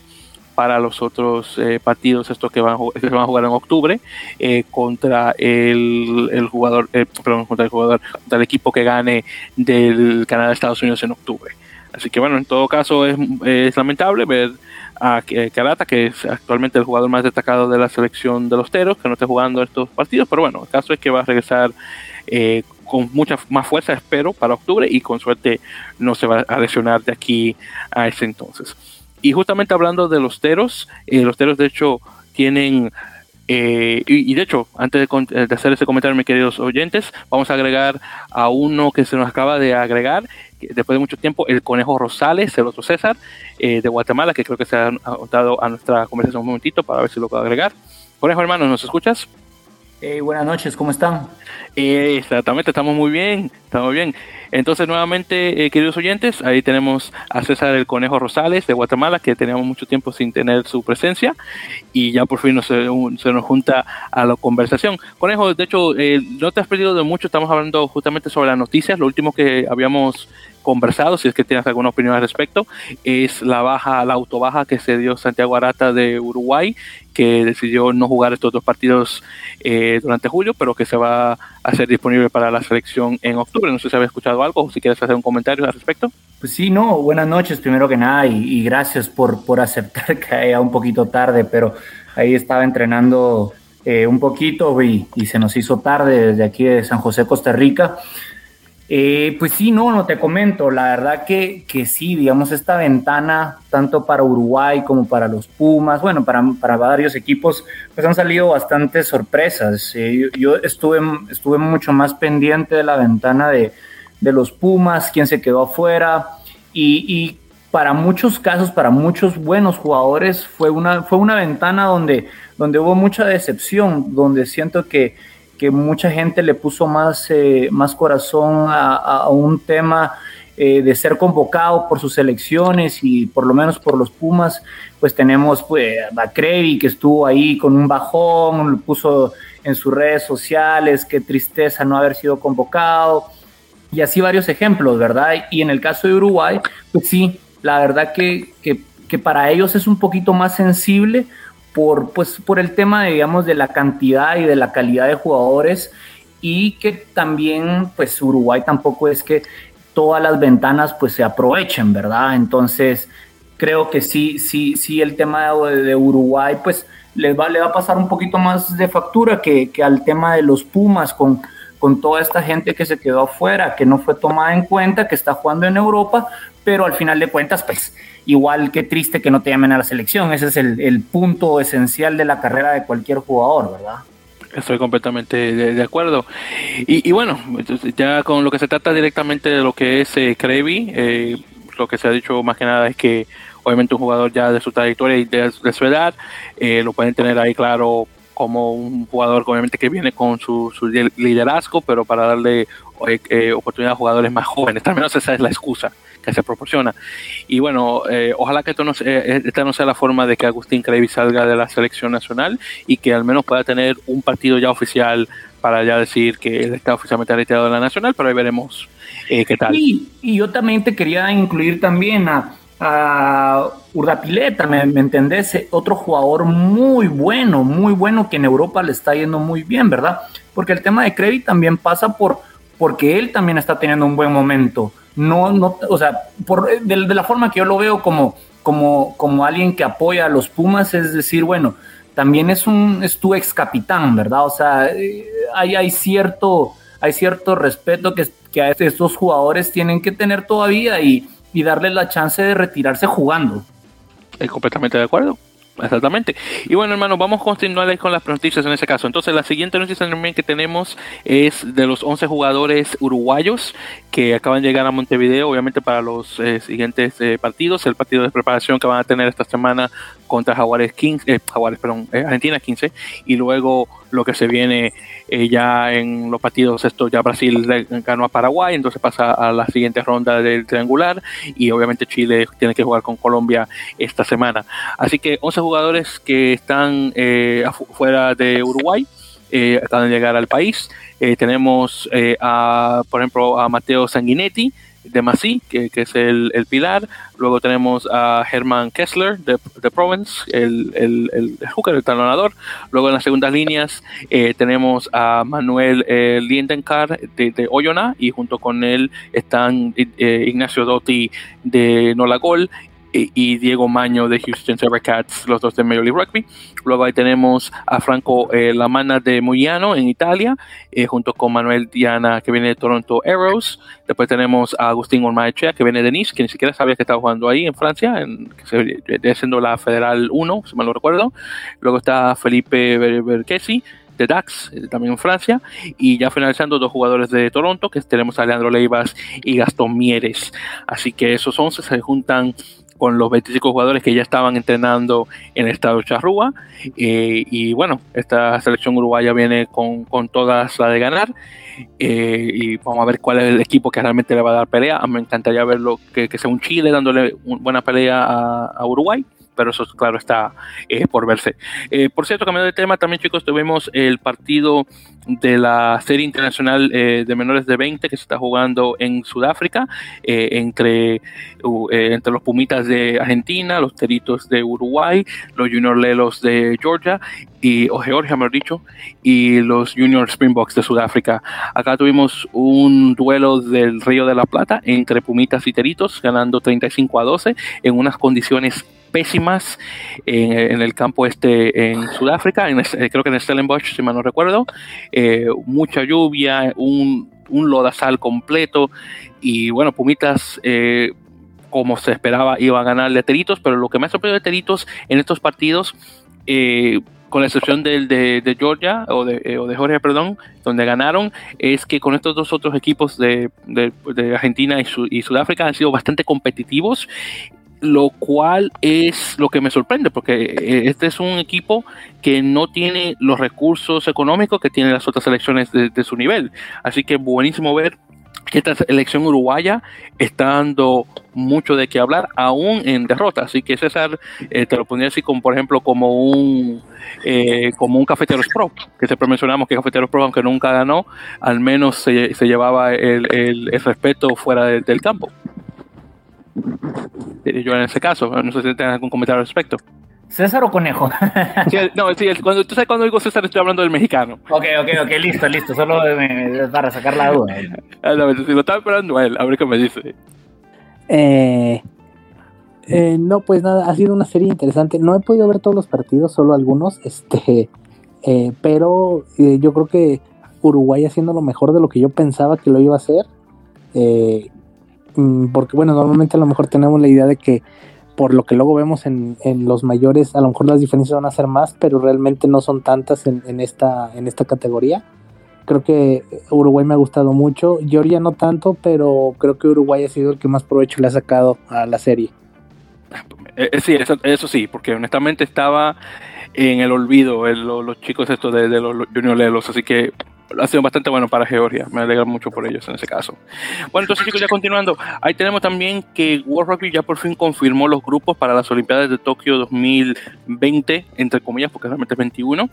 para los otros eh, partidos estos que van, que van a jugar en octubre eh, contra el, el jugador eh, perdón, contra el jugador del equipo que gane del Canadá Estados Unidos en octubre. Así que bueno en todo caso es, es lamentable ver a Karata que es actualmente el jugador más destacado de la selección de los Teros que no esté jugando estos partidos pero bueno el caso es que va a regresar con mucha más fuerza espero para octubre y con suerte no se va a lesionar de aquí a ese entonces y justamente hablando de los teros, eh, los teros de hecho tienen, eh, y, de hecho, antes de, hacer ese comentario, mis queridos oyentes, vamos a agregar a uno que se nos acaba de agregar, después de mucho tiempo, el Conejo Rosales, el otro César, eh, de Guatemala, que creo que se ha dado a nuestra conversación un momentito para ver si lo puedo agregar. Conejo, hermano, ¿nos escuchas? Buenas noches, ¿cómo están? exactamente, estamos muy bien, estamos bien. Entonces, nuevamente, eh, queridos oyentes, ahí tenemos a César el Conejo Rosales de Guatemala, que teníamos mucho tiempo sin tener su presencia, y ya por fin nos, se, nos junta a la conversación. Conejo, de hecho, eh, no te has perdido de mucho, estamos hablando justamente sobre las noticias, lo último que habíamos conversado, si es que tienes alguna opinión al respecto, es la baja, la autobaja que se dio Santiago Arata de Uruguay, que decidió no jugar estos dos partidos eh, durante julio, pero que se va a hacer disponible para la selección en octubre. No sé si habéis escuchado algo o si quieres hacer un comentario al respecto. Pues sí, no, buenas noches primero que nada y, gracias por, por aceptar que haya un poquito tarde, pero ahí estaba entrenando eh, un poquito y, y, se nos hizo tarde desde aquí de San José, Costa Rica. Eh, pues sí, no, no te comento. La verdad que, que, sí, digamos, esta ventana, tanto para Uruguay como para los Pumas, bueno, para, para varios equipos, pues han salido bastantes sorpresas. Eh, yo estuve, estuve mucho más pendiente de la ventana de, de los Pumas, quién se quedó afuera, y, y, para muchos casos, para muchos buenos jugadores, fue una, fue una ventana donde, donde hubo mucha decepción, donde siento que que mucha gente le puso más, eh, más corazón a, un tema eh, de ser convocado por sus elecciones y por lo menos por los Pumas, pues tenemos pues, a Crevi que estuvo ahí con un bajón, lo puso en sus redes sociales, qué tristeza no haber sido convocado, y así varios ejemplos, ¿verdad? Y en el caso de Uruguay, pues sí, la verdad que, que, que para ellos es un poquito más sensible por, pues, por el tema, digamos, de la cantidad y de la calidad de jugadores y que también, pues, Uruguay tampoco es que todas las ventanas, pues, se aprovechen, ¿verdad? Entonces, creo que sí, sí, sí, el tema de, Uruguay, pues, va, le va a pasar un poquito más de factura que, que al tema de los Pumas con con toda esta gente que se quedó afuera, que no fue tomada en cuenta, que está jugando en Europa, pero al final de cuentas, pues igual que triste que no te llamen a la selección, ese es el, punto esencial de la carrera de cualquier jugador, ¿verdad? Estoy completamente de, acuerdo. Y, bueno, ya con lo que se trata directamente de lo que es eh, eh, lo que se ha dicho más que nada es que obviamente un jugador ya de su trayectoria y de, su edad, eh, lo pueden tener ahí claro como un jugador obviamente que viene con su, liderazgo, pero para darle eh, eh, oportunidad a jugadores más jóvenes. Al menos esa es la excusa que se proporciona. Y bueno, eh, ojalá que esto no, esta no sea la forma de que Agustín Crevi salga de la selección nacional y que al menos pueda tener un partido ya oficial para ya decir que él está oficialmente retirado de la nacional, pero ahí veremos qué tal. Y, y yo también te quería incluir también a a Urdapileta, ¿me, ¿me, entendés? Otro jugador muy bueno, muy bueno que en Europa le está yendo muy bien, ¿verdad? Porque el tema de Crevi también pasa por porque él también está teniendo un buen momento. No, no, o sea, por, de, la forma que yo lo veo como, como, como alguien que apoya a los Pumas, es decir, bueno, también es un es tu ex capitán, ¿verdad? O sea, eh, hay, hay cierto hay cierto respeto que, que estos jugadores tienen que tener todavía y y darle la chance de retirarse jugando. Estoy completamente de acuerdo. Exactamente. Y bueno, hermano, vamos a continuar con las noticias en ese caso. Entonces, la siguiente noticia también que tenemos es de los 11 jugadores uruguayos que acaban de llegar a Montevideo, obviamente para los eh, siguientes eh, partidos, el partido de preparación que van a tener esta semana contra Jaguares 15, eh, Jaguares, perdón, eh, Argentina 15, y luego lo que se viene eh, ya en los partidos, esto ya Brasil ganó a Paraguay, entonces pasa a la siguiente ronda del triangular, y obviamente Chile tiene que jugar con Colombia esta semana. Así que 11 jugadores que están fuera de Uruguay. acaban de llegar al país. tenemos, a, por ejemplo, a Mateo Sanguinetti, de Masí, que, es el, pilar. Luego tenemos a Herman Kessler de, de Provence, el, el, el, hooker, el talonador. Luego en las segundas líneas eh, tenemos a Manuel eh, de, de, Oyona y junto con él están eh, Ignacio Dotti de Nolagol y Diego Maño de Houston Cats, los dos de Major League Rugby. Luego ahí tenemos a Franco eh, Lamana de Muyano en Italia, eh, junto con Manuel Diana que viene de Toronto Arrows. Después tenemos a Agustín Ormaechea que viene de Nice, que ni siquiera sabía que estaba jugando ahí en Francia, en, que se, siendo la Federal 1, si mal lo recuerdo. Luego está Felipe Berquesi de Dax, eh, también en Francia, y ya finalizando dos jugadores de Toronto, que tenemos a Leandro Leivas y Gastón Mieres. Así que esos 11 se juntan con los 25 jugadores que ya estaban entrenando en el estado Charrúa. Eh, y bueno, esta selección uruguaya viene con, con todas la de ganar. Eh, y vamos a ver cuál es el equipo que realmente le va a dar pelea. Me encantaría verlo que, que sea un Chile dándole una buena pelea a, Uruguay. Pero eso claro está por verse. por cierto, cambiando de tema, también chicos, tuvimos el partido de la serie internacional de menores de 20 que se está jugando en Sudáfrica entre, entre los Pumitas de Argentina, los Teritos de Uruguay, los Junior Lelos de Georgia y, o Georgia, mejor dicho, y los Junior Springboks de Sudáfrica. Acá tuvimos un duelo del Río de la Plata entre Pumitas y Teritos, ganando 35 a 12 en unas condiciones pésimas en, el campo este en Sudáfrica, en, creo que en Stellenbosch, si mal no recuerdo, eh, mucha lluvia, un, un, lodazal completo y bueno, Pumitas eh, como se esperaba iba a ganarle a Teritos, pero lo que me ha sorprendido de Teritos en estos partidos eh, con la excepción del de, Georgia o de, eh, o de, Georgia, perdón, donde ganaron, es que con estos dos otros equipos de, Argentina y, Sudáfrica han sido bastante competitivos, lo cual es lo que me sorprende, porque eh, este es un equipo que no tiene los recursos económicos que tienen las otras selecciones de su nivel. Así que buenísimo ver que esta elección uruguaya está dando mucho de qué hablar, aún en derrota. Así que César, eh, te lo ponía así como, por ejemplo, como un eh, como un Cafeteros Pro, que siempre mencionamos que Cafeteros Pro, aunque nunca ganó, al menos se, llevaba el, el, respeto fuera del campo. Eh, yo en ese caso, no sé si tienes algún comentario al respecto. ¿César o Conejo? no, sí, cuando, tú sabes cuando digo César estoy hablando del mexicano. Ok, ok, ok, listo, listo, solo para sacar la duda. Ah, no, si lo estaba esperando él, a ver qué me dice. Eh, eh, no, pues nada, ha sido una serie interesante. No he podido ver todos los partidos, solo algunos, este, eh, pero eh, yo creo que Uruguay haciendo lo mejor de lo que yo pensaba que lo iba a hacer. Mm, porque bueno, normalmente a lo mejor tenemos la idea de que por lo que luego vemos en, los mayores, a lo mejor las diferencias van a ser más, pero realmente no son tantas en, esta, en esta categoría. Creo que Uruguay me ha gustado mucho, Georgia no tanto, pero creo que Uruguay ha sido el que más provecho le ha sacado a la serie. Eh, eh, sí, eso, sí, porque honestamente estaba en el olvido los chicos estos de los Junior Lelos, así que ha sido bastante bueno para Georgia. Me alegra mucho por ellos en ese caso. Bueno, entonces chicos, ya continuando. Ahí tenemos también que World Rugby ya por fin confirmó los grupos para las Olimpiadas de Tokio 2020, entre comillas, porque realmente es 21.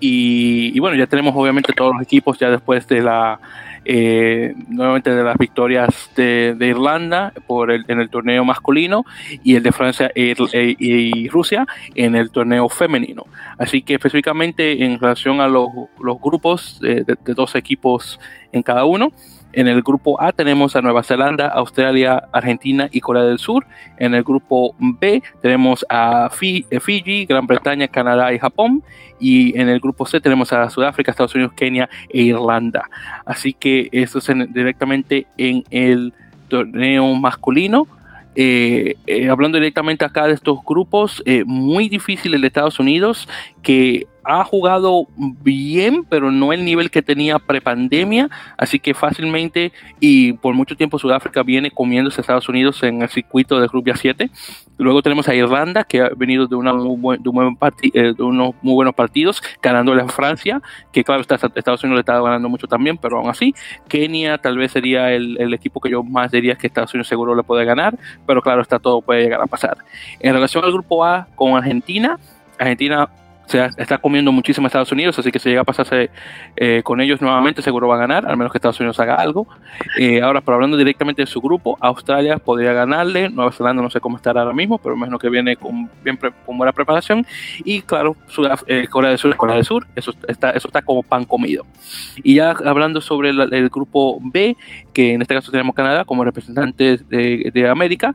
Y, y bueno, ya tenemos obviamente todos los equipos ya después de la eh, nuevamente de las victorias de, Irlanda en el torneo masculino y el de Francia e e, y, Rusia en el torneo femenino. Así que específicamente en relación a los, grupos de dos equipos en cada uno, en el grupo A tenemos a Nueva Zelanda, Australia, Argentina y Corea del Sur. En el grupo B tenemos a eh, Fiji, Gran Bretaña, Canadá y Japón. Y en el grupo C tenemos a Sudáfrica, Estados Unidos, Kenia e Irlanda. Así que esto es directamente en el torneo masculino. Eh, eh, hablando directamente acá de estos grupos, muy difícil el de Estados Unidos, que ha jugado bien, pero no el nivel que tenía prepandemia, así que fácilmente y por mucho tiempo Sudáfrica viene comiéndose a Estados Unidos en el circuito de Rugby 7. Luego tenemos a Irlanda, que ha venido de, una muy de, eh, de unos muy buenos partidos, ganándole a Francia, que claro, Estados Unidos le está ganando mucho también, pero aún así, Kenia tal vez sería el, el equipo que yo más diría que Estados Unidos seguro le puede ganar, pero claro, está todo puede llegar a pasar. En relación al grupo A con Argentina, Argentina se está comiendo muchísimo a Estados Unidos, así que si llega a pasarse eh, con ellos nuevamente, seguro va a ganar, al menos que Estados Unidos haga algo. Eh, ahora, pero hablando directamente de su grupo, Australia podría ganarle, Nueva Zelanda no sé cómo estará ahora mismo, pero menos que viene con, buena preparación. Y claro, eh, Corea del Sur Corea del Sur, eso está, eso está como pan comido. Y ya hablando sobre el, grupo B, que en este caso tenemos Canadá como representante de América,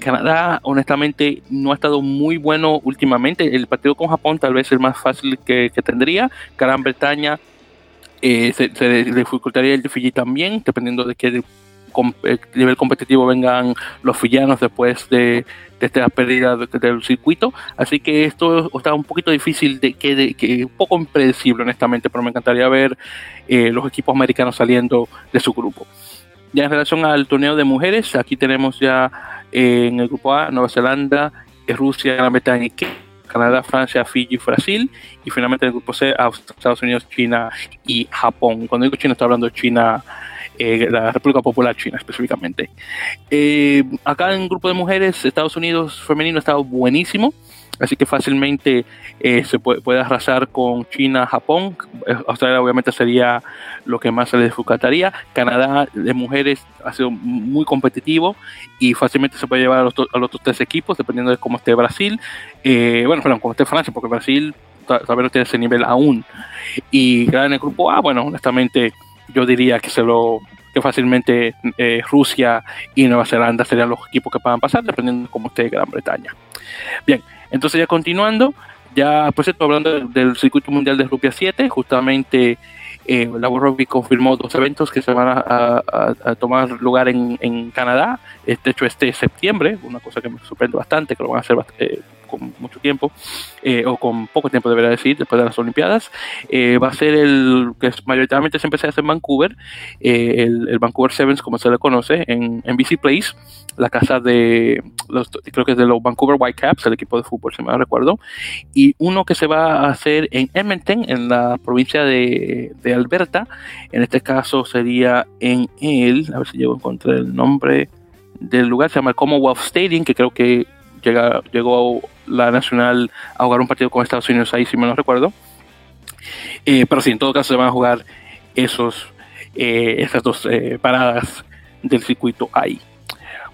Canadá honestamente no ha estado muy bueno últimamente. El partido con Japón tal vez el más fácil que, tendría. Gran Bretaña eh, se, dificultaría el de Fiji también, dependiendo de qué eh, nivel competitivo vengan los fillanos después de, de esta pérdida del circuito. Así que esto está un poquito difícil, de que, que un poco impredecible, honestamente, pero me encantaría ver eh, los equipos americanos saliendo de su grupo. Ya en relación al torneo de mujeres, aquí tenemos ya en el grupo A Nueva Zelanda, Rusia, Gran Bretaña Canadá, Francia, Fiji, Brasil y finalmente el grupo C, Estados Unidos, China y Japón. Cuando digo China estoy hablando de China eh, la República Popular China específicamente. acá en grupo de mujeres, Estados Unidos femenino ha estado buenísimo. Así que fácilmente se puede, arrasar con China, Japón. Australia obviamente sería lo que más se les disfrutaría. Canadá de mujeres ha sido muy competitivo y fácilmente se puede llevar a los, a los otros tres equipos dependiendo de cómo esté Brasil. bueno, perdón, cómo esté Francia, porque Brasil todavía no tiene ese nivel aún. Y en el grupo A, bueno, honestamente, yo diría que se lo que fácilmente eh, Rusia y Nueva Zelanda serían los equipos que puedan pasar, dependiendo de cómo esté Gran Bretaña. Bien, entonces ya continuando, ya por cierto, hablando del circuito mundial de Rugby 7, justamente eh, la World Rugby confirmó dos eventos que se van a, tomar lugar en, Canadá, de hecho este septiembre, una cosa que me sorprende bastante, que lo van a hacer eh, con mucho tiempo, eh, o con poco tiempo debería decir, después de las Olimpiadas, eh, va a ser el que mayoritariamente siempre se hace en Vancouver, eh, el, Vancouver Sevens, como se le conoce, en, en BC Place, la casa de los, creo que es de los Vancouver Whitecaps, el equipo de fútbol, si me recuerdo, y uno que se va a hacer en Edmonton, en la provincia de, de Alberta, en este caso sería en el, a ver si llego a encontrar el nombre del lugar, se llama el Commonwealth Stadium, que creo que llega, llegó la Nacional a jugar un partido con Estados Unidos ahí, si me lo recuerdo. Eh, pero sí, en todo caso se van a jugar esos, eh, esas dos eh, paradas del circuito ahí.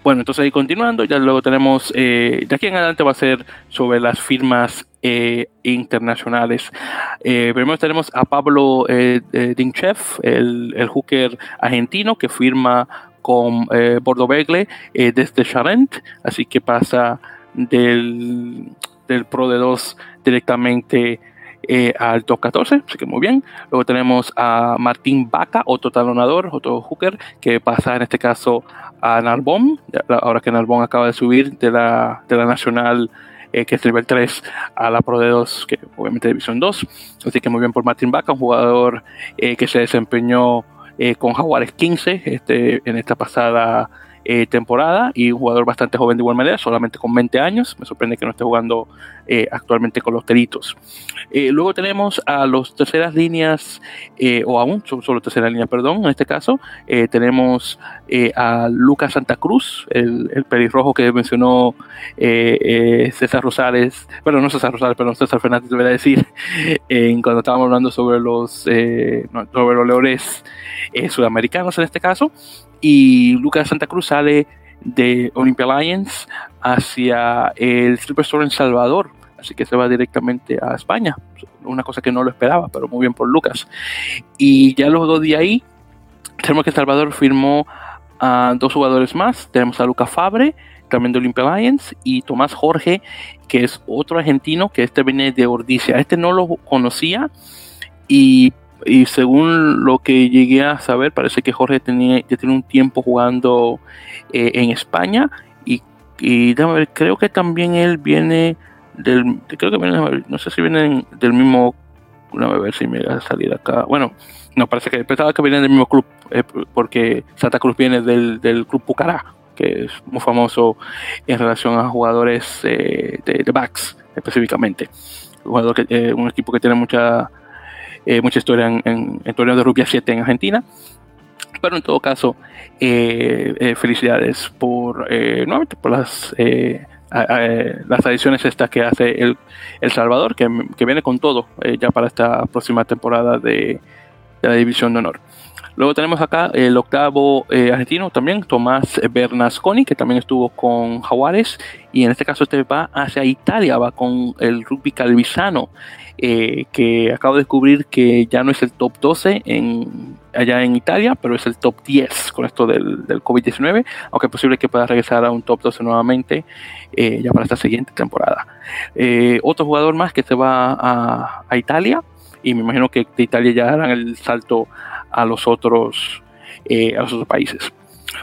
Bueno, entonces ahí continuando, ya luego tenemos, de aquí en adelante va a ser sobre las firmas internacionales. primero tenemos a Pablo Dinchev, el, el hooker argentino que firma con Bordo Begle desde Charent, así que pasa del, Pro de 2 directamente eh, al top 14, así que muy bien. Luego tenemos a Martín Vaca, otro talonador, otro hooker, que pasa en este caso a Narbón, ahora que Narbón acaba de subir de la, de la Nacional, eh, que es nivel 3, a la Pro de 2, que obviamente División 2. Así que muy bien por Martín Vaca, un jugador eh, que se desempeñó con Jaguares 15 este, en esta pasada eh, temporada y un jugador bastante joven de igual manera, solamente con 20 años. Me sorprende que no esté jugando eh, actualmente con los Teritos. Eh, luego tenemos a los terceras líneas, o aún solo tercera línea, perdón, en este caso, tenemos a Lucas Santa Cruz, el, el pelirrojo que mencionó César Rosales, bueno, no César Rosales, pero César Fernández, debería decir, cuando estábamos hablando sobre los, sobre los leones sudamericanos en este caso y Lucas Santa Cruz sale de Olympia Lions hacia el Superstore en Salvador, así que se va directamente a España, una cosa que no lo esperaba, pero muy bien por Lucas. Y ya luego de ahí, tenemos que Salvador firmó a dos jugadores más, tenemos a Lucas Fabre, también de Olympia Lions, y Tomás Jorge, que es otro argentino, que este viene de Ordicia. Este no lo conocía y y según lo que llegué a saber, parece que Jorge tenía, ya tiene un tiempo jugando eh, en España y, y ver, creo que también él viene del, creo que viene, no sé si viene del mismo, a ver si me va a salir acá, bueno, no, parece que pensaba que viene del mismo club, eh, porque Santa Cruz viene del, del club Pucará, que es muy famoso en relación a jugadores eh, de, de, backs específicamente. Un, un equipo que tiene mucha eh, mucha historia en, en, torneo de rugby 7 en Argentina. Pero en todo caso, eh, eh, felicidades por, nuevamente por las, las adiciones estas que hace el, el Salvador, que, que, viene con todo ya para esta próxima temporada de, de la División de Honor. Luego tenemos acá el octavo argentino también, Tomás Bernasconi, que también estuvo con Jaguares. Y en este caso este va hacia Italia, va con el rugby calvisano. Eh, que acabo de descubrir que ya no es el top 12 en, allá en Italia, pero es el top 10 con esto del, del COVID-19, aunque es posible que pueda regresar a un top 12 nuevamente eh, ya para esta siguiente temporada. Eh, otro jugador más que se va a, a, Italia, y me imagino que de Italia ya harán el salto a los otros, a los otros países.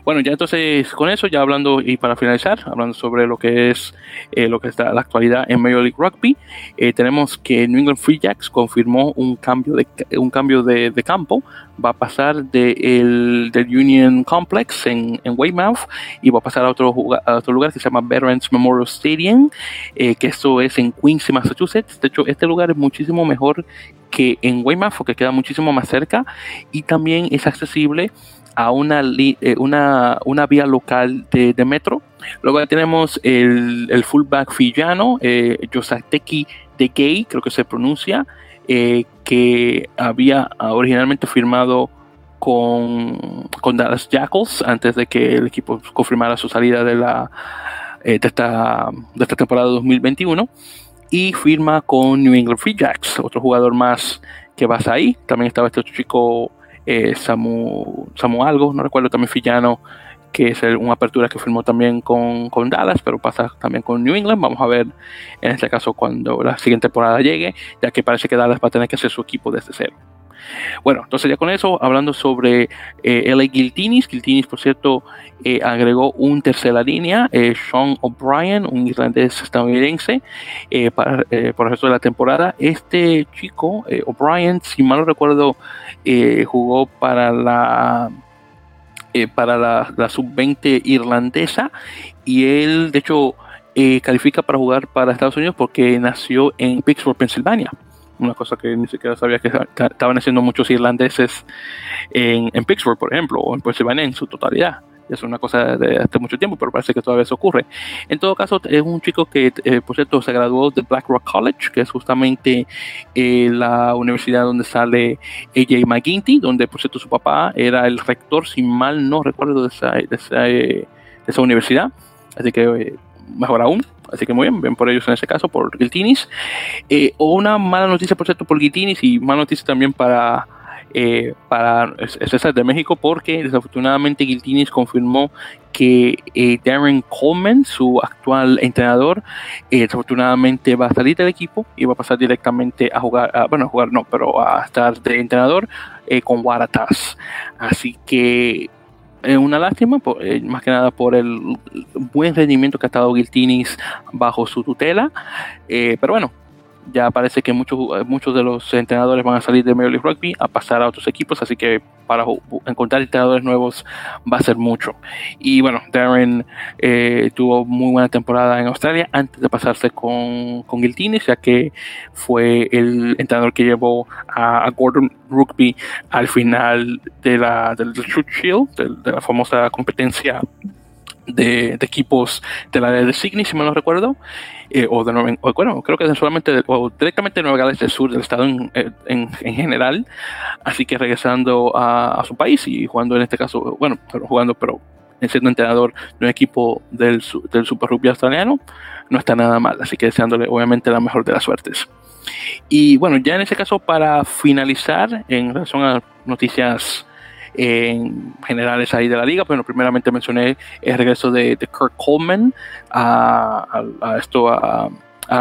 Bueno, ya entonces con eso, ya hablando y para finalizar, hablando sobre lo que es eh, lo que está la actualidad en Major League Rugby, eh, tenemos que New England Free Jacks confirmó un cambio de un cambio de, campo, va a pasar de el, del Union Complex en, en, Weymouth y va a pasar a otro, a otro lugar que se llama Veterans Memorial Stadium, eh, que esto es en Quincy, Massachusetts. De hecho, este lugar es muchísimo mejor que en Weymouth, porque queda muchísimo más cerca y también es accesible a una, eh, una, una, vía local de, metro. Luego tenemos el, el fullback fillano, eh, Yosateki de Gay, creo que se pronuncia, eh, que había originalmente firmado con, con, Dallas Jackals antes de que el equipo confirmara su salida de, la, de, esta, de esta temporada 2021 y firma con New England Free Jacks, otro jugador más que vas ahí. También estaba este otro chico, eh, Samu, Samu Algo, no recuerdo, también Fillano, que es una apertura que firmó también con, con, Dallas, pero pasa también con New England. Vamos a ver en este caso cuando la siguiente temporada llegue, ya que parece que Dallas va a tener que hacer su equipo desde cero. Bueno, entonces ya con eso, hablando sobre eh, LA Guiltinis, Guiltinis, por cierto, eh, agregó un tercera línea, eh, Sean O'Brien, un irlandés estadounidense, para, por el resto de la temporada. Este chico, O'Brien, si mal no recuerdo, jugó para la para la sub-20 irlandesa y él, de hecho, califica para jugar para Estados Unidos porque nació en Pittsburgh, Pensilvania una cosa que ni siquiera sabía que estaban haciendo muchos irlandeses en, en Pittsburgh, por ejemplo, o en Pennsylvania en su totalidad. Es una cosa de hace mucho tiempo, pero parece que todavía eso ocurre. En todo caso, es un chico que, eh, por cierto, se graduó de Black Rock College, que es justamente eh, la universidad donde sale AJ McGinty, donde, por cierto, su papá era el rector, si mal no recuerdo, de esa, de esa, eh, de esa universidad. Así que mejor aún. Así que muy bien, ven por ellos en ese caso, por Giltinis. Eh, una mala noticia, por cierto, por Giltinis y mala noticia también para, eh, para César de México, porque desafortunadamente Giltinis confirmó que eh, Darren Coleman, su actual entrenador, desafortunadamente va a salir del equipo y va a pasar directamente a jugar, bueno, a jugar no, pero a estar de entrenador con Waratahs. Así que es una lástima, eh, más que nada por el buen rendimiento que ha estado Giltinis bajo su tutela. Eh, pero bueno, ya parece que muchos, muchos de los entrenadores van a salir de Major Rugby a pasar a otros equipos, así que para encontrar entrenadores nuevos va a ser mucho. Y bueno, Darren eh, tuvo muy buena temporada en Australia antes de pasarse con, con Giltinis, ya que fue el entrenador que llevó a, Gordon Rugby al final de la, del Shield, de la famosa competencia de, equipos de la de Sydney, si me lo recuerdo, eh, o de Nueva, bueno, creo que solamente, o directamente de Nueva Gales del Sur, del estado en, en, general, así que regresando a, su país y jugando en este caso, bueno, pero jugando, pero siendo entrenador de un equipo del, del Super Rugby australiano, no está nada mal, así que deseándole obviamente la mejor de las suertes. Y bueno, ya en ese caso, para finalizar, en relación a noticias en generales ahí de la liga. Pero primeramente mencioné el regreso de, Kirk Coleman a, esto a,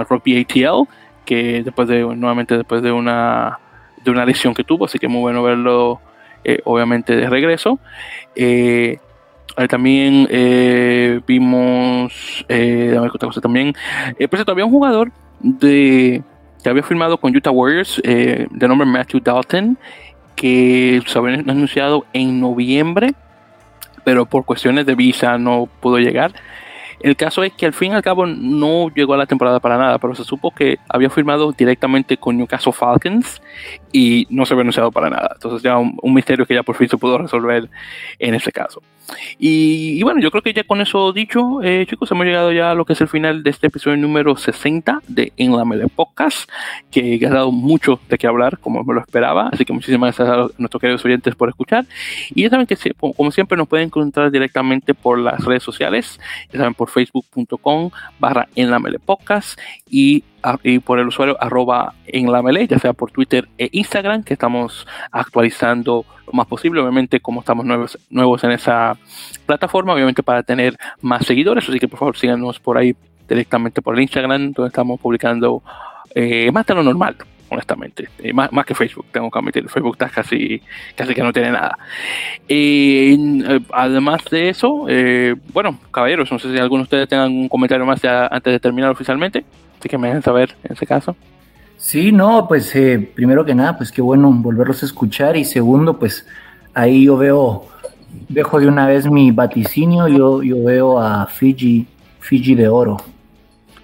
Rugby ATL, que después de nuevamente después de una de una lesión que tuvo, así que muy bueno verlo eh, obviamente de regreso. Eh, también eh, vimos, eh, otra cosa también, pues todavía un jugador de que había firmado con Utah Warriors de nombre Matthew Dalton que se había anunciado en noviembre, pero por cuestiones de visa no pudo llegar. El caso es que al fin y al cabo no llegó a la temporada para nada, pero se supo que había firmado directamente con Newcastle Falcons y no se había anunciado para nada. Entonces ya un, misterio que ya por fin se pudo resolver en ese caso. Y, bueno, yo creo que ya con eso dicho, eh, chicos, hemos llegado ya a lo que es el final de este episodio número 60 de En la Mele Podcast, que ha dado mucho de qué hablar, como me lo esperaba. Así que muchísimas gracias a nuestros queridos oyentes por escuchar. Y ya saben que, como siempre, nos pueden encontrar directamente por las redes sociales. Ya saben, por facebook.com barra En la Mele Podcast y y por el usuario arroba en la melee, ya sea por Twitter e Instagram, que estamos actualizando lo más posible, obviamente como estamos nuevos, nuevos en esa plataforma, obviamente para tener más seguidores, así que por favor síganos por ahí directamente por el Instagram, donde estamos publicando eh, más de lo normal, honestamente, eh, más, más, que Facebook, tengo que admitir, Facebook está casi, casi que no tiene nada. Eh, además de eso, bueno, caballeros, no sé si alguno de ustedes tengan un comentario más antes de terminar oficialmente. Así que me dejen saber en ese caso. Sí, no, pues eh, primero que nada, pues qué bueno volverlos a escuchar y segundo, pues ahí yo veo, dejo de una vez mi vaticinio, yo, yo veo a Fiji, Fiji de oro.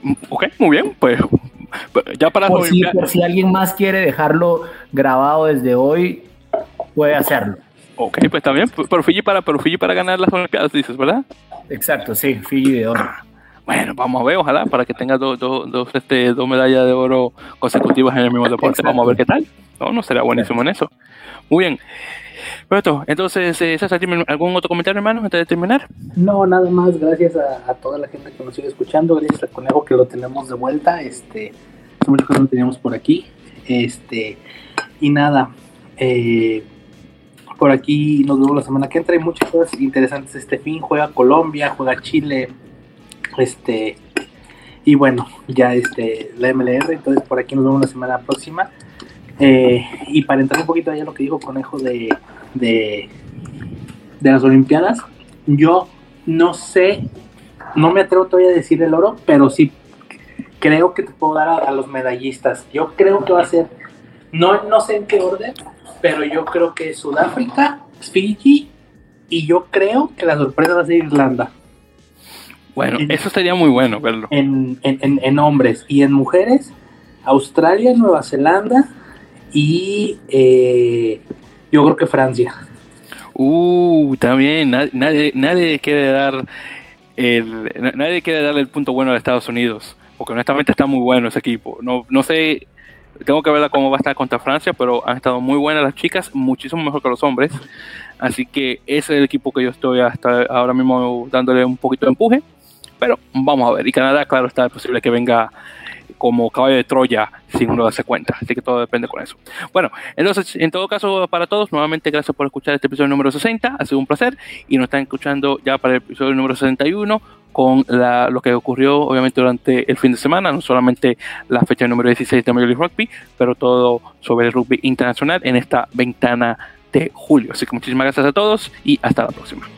Mm, ok, muy bien, pues ya para... Por si, por si alguien más quiere dejarlo grabado desde hoy, puede hacerlo. Ok, pues también, pero Fiji para, pero Fiji para ganar las Olimpiadas, dices, ¿verdad? Exacto, sí, Fiji de oro. Bueno, vamos a ver, ojalá, para que tenga dos, dos, dos, este, dos medallas de oro consecutivas en el mismo deporte. Vamos a ver qué tal. No, no sería buenísimo en eso. Muy bien. Perfecto. Entonces, eh, ¿algún otro comentario, hermano, antes de terminar? No, nada más. Gracias a, toda la gente que nos sigue escuchando. Gracias al conejo que lo tenemos de vuelta. Este, muchas cosas que teníamos por aquí. Este, y nada. Eh, por aquí nos vemos la semana que entra. Hay muchas cosas interesantes este fin. Juega Colombia, juega Chile. Este, y bueno, ya este, la MLR. Entonces, por aquí nos vemos la semana próxima. Eh, y para entrar un poquito allá a lo que dijo Conejo de, de, de las Olimpiadas, yo no sé, no me atrevo todavía a decir el oro, pero sí creo que te puedo dar a, a, los medallistas. Yo creo que va a ser, no, no sé en qué orden, pero yo creo que Sudáfrica, Fiji y yo creo que la sorpresa va a ser Irlanda. Bueno, en, eso sería muy bueno verlo. En, en, en, hombres y en mujeres, Australia, Nueva Zelanda y eh, yo creo que Francia. Uh, también, nadie, nadie, quiere dar el, nadie quiere darle el punto bueno a Estados Unidos, porque honestamente está muy bueno ese equipo. No, no sé, tengo que ver cómo va a estar contra Francia, pero han estado muy buenas las chicas, muchísimo mejor que los hombres. Así que ese es el equipo que yo estoy hasta ahora mismo dándole un poquito de empuje. Pero vamos a ver. Y Canadá, claro, está posible que venga como caballo de Troya sin uno darse cuenta. Así que todo depende con eso. Bueno, entonces, en todo caso, para todos, nuevamente gracias por escuchar este episodio número 60. Ha sido un placer. Y nos están escuchando ya para el episodio número 61 con la, lo que ocurrió obviamente durante el fin de semana, no solamente la fecha número 16 de Major League Rugby, pero todo sobre el rugby internacional en esta ventana de julio. Así que muchísimas gracias a todos y hasta la próxima.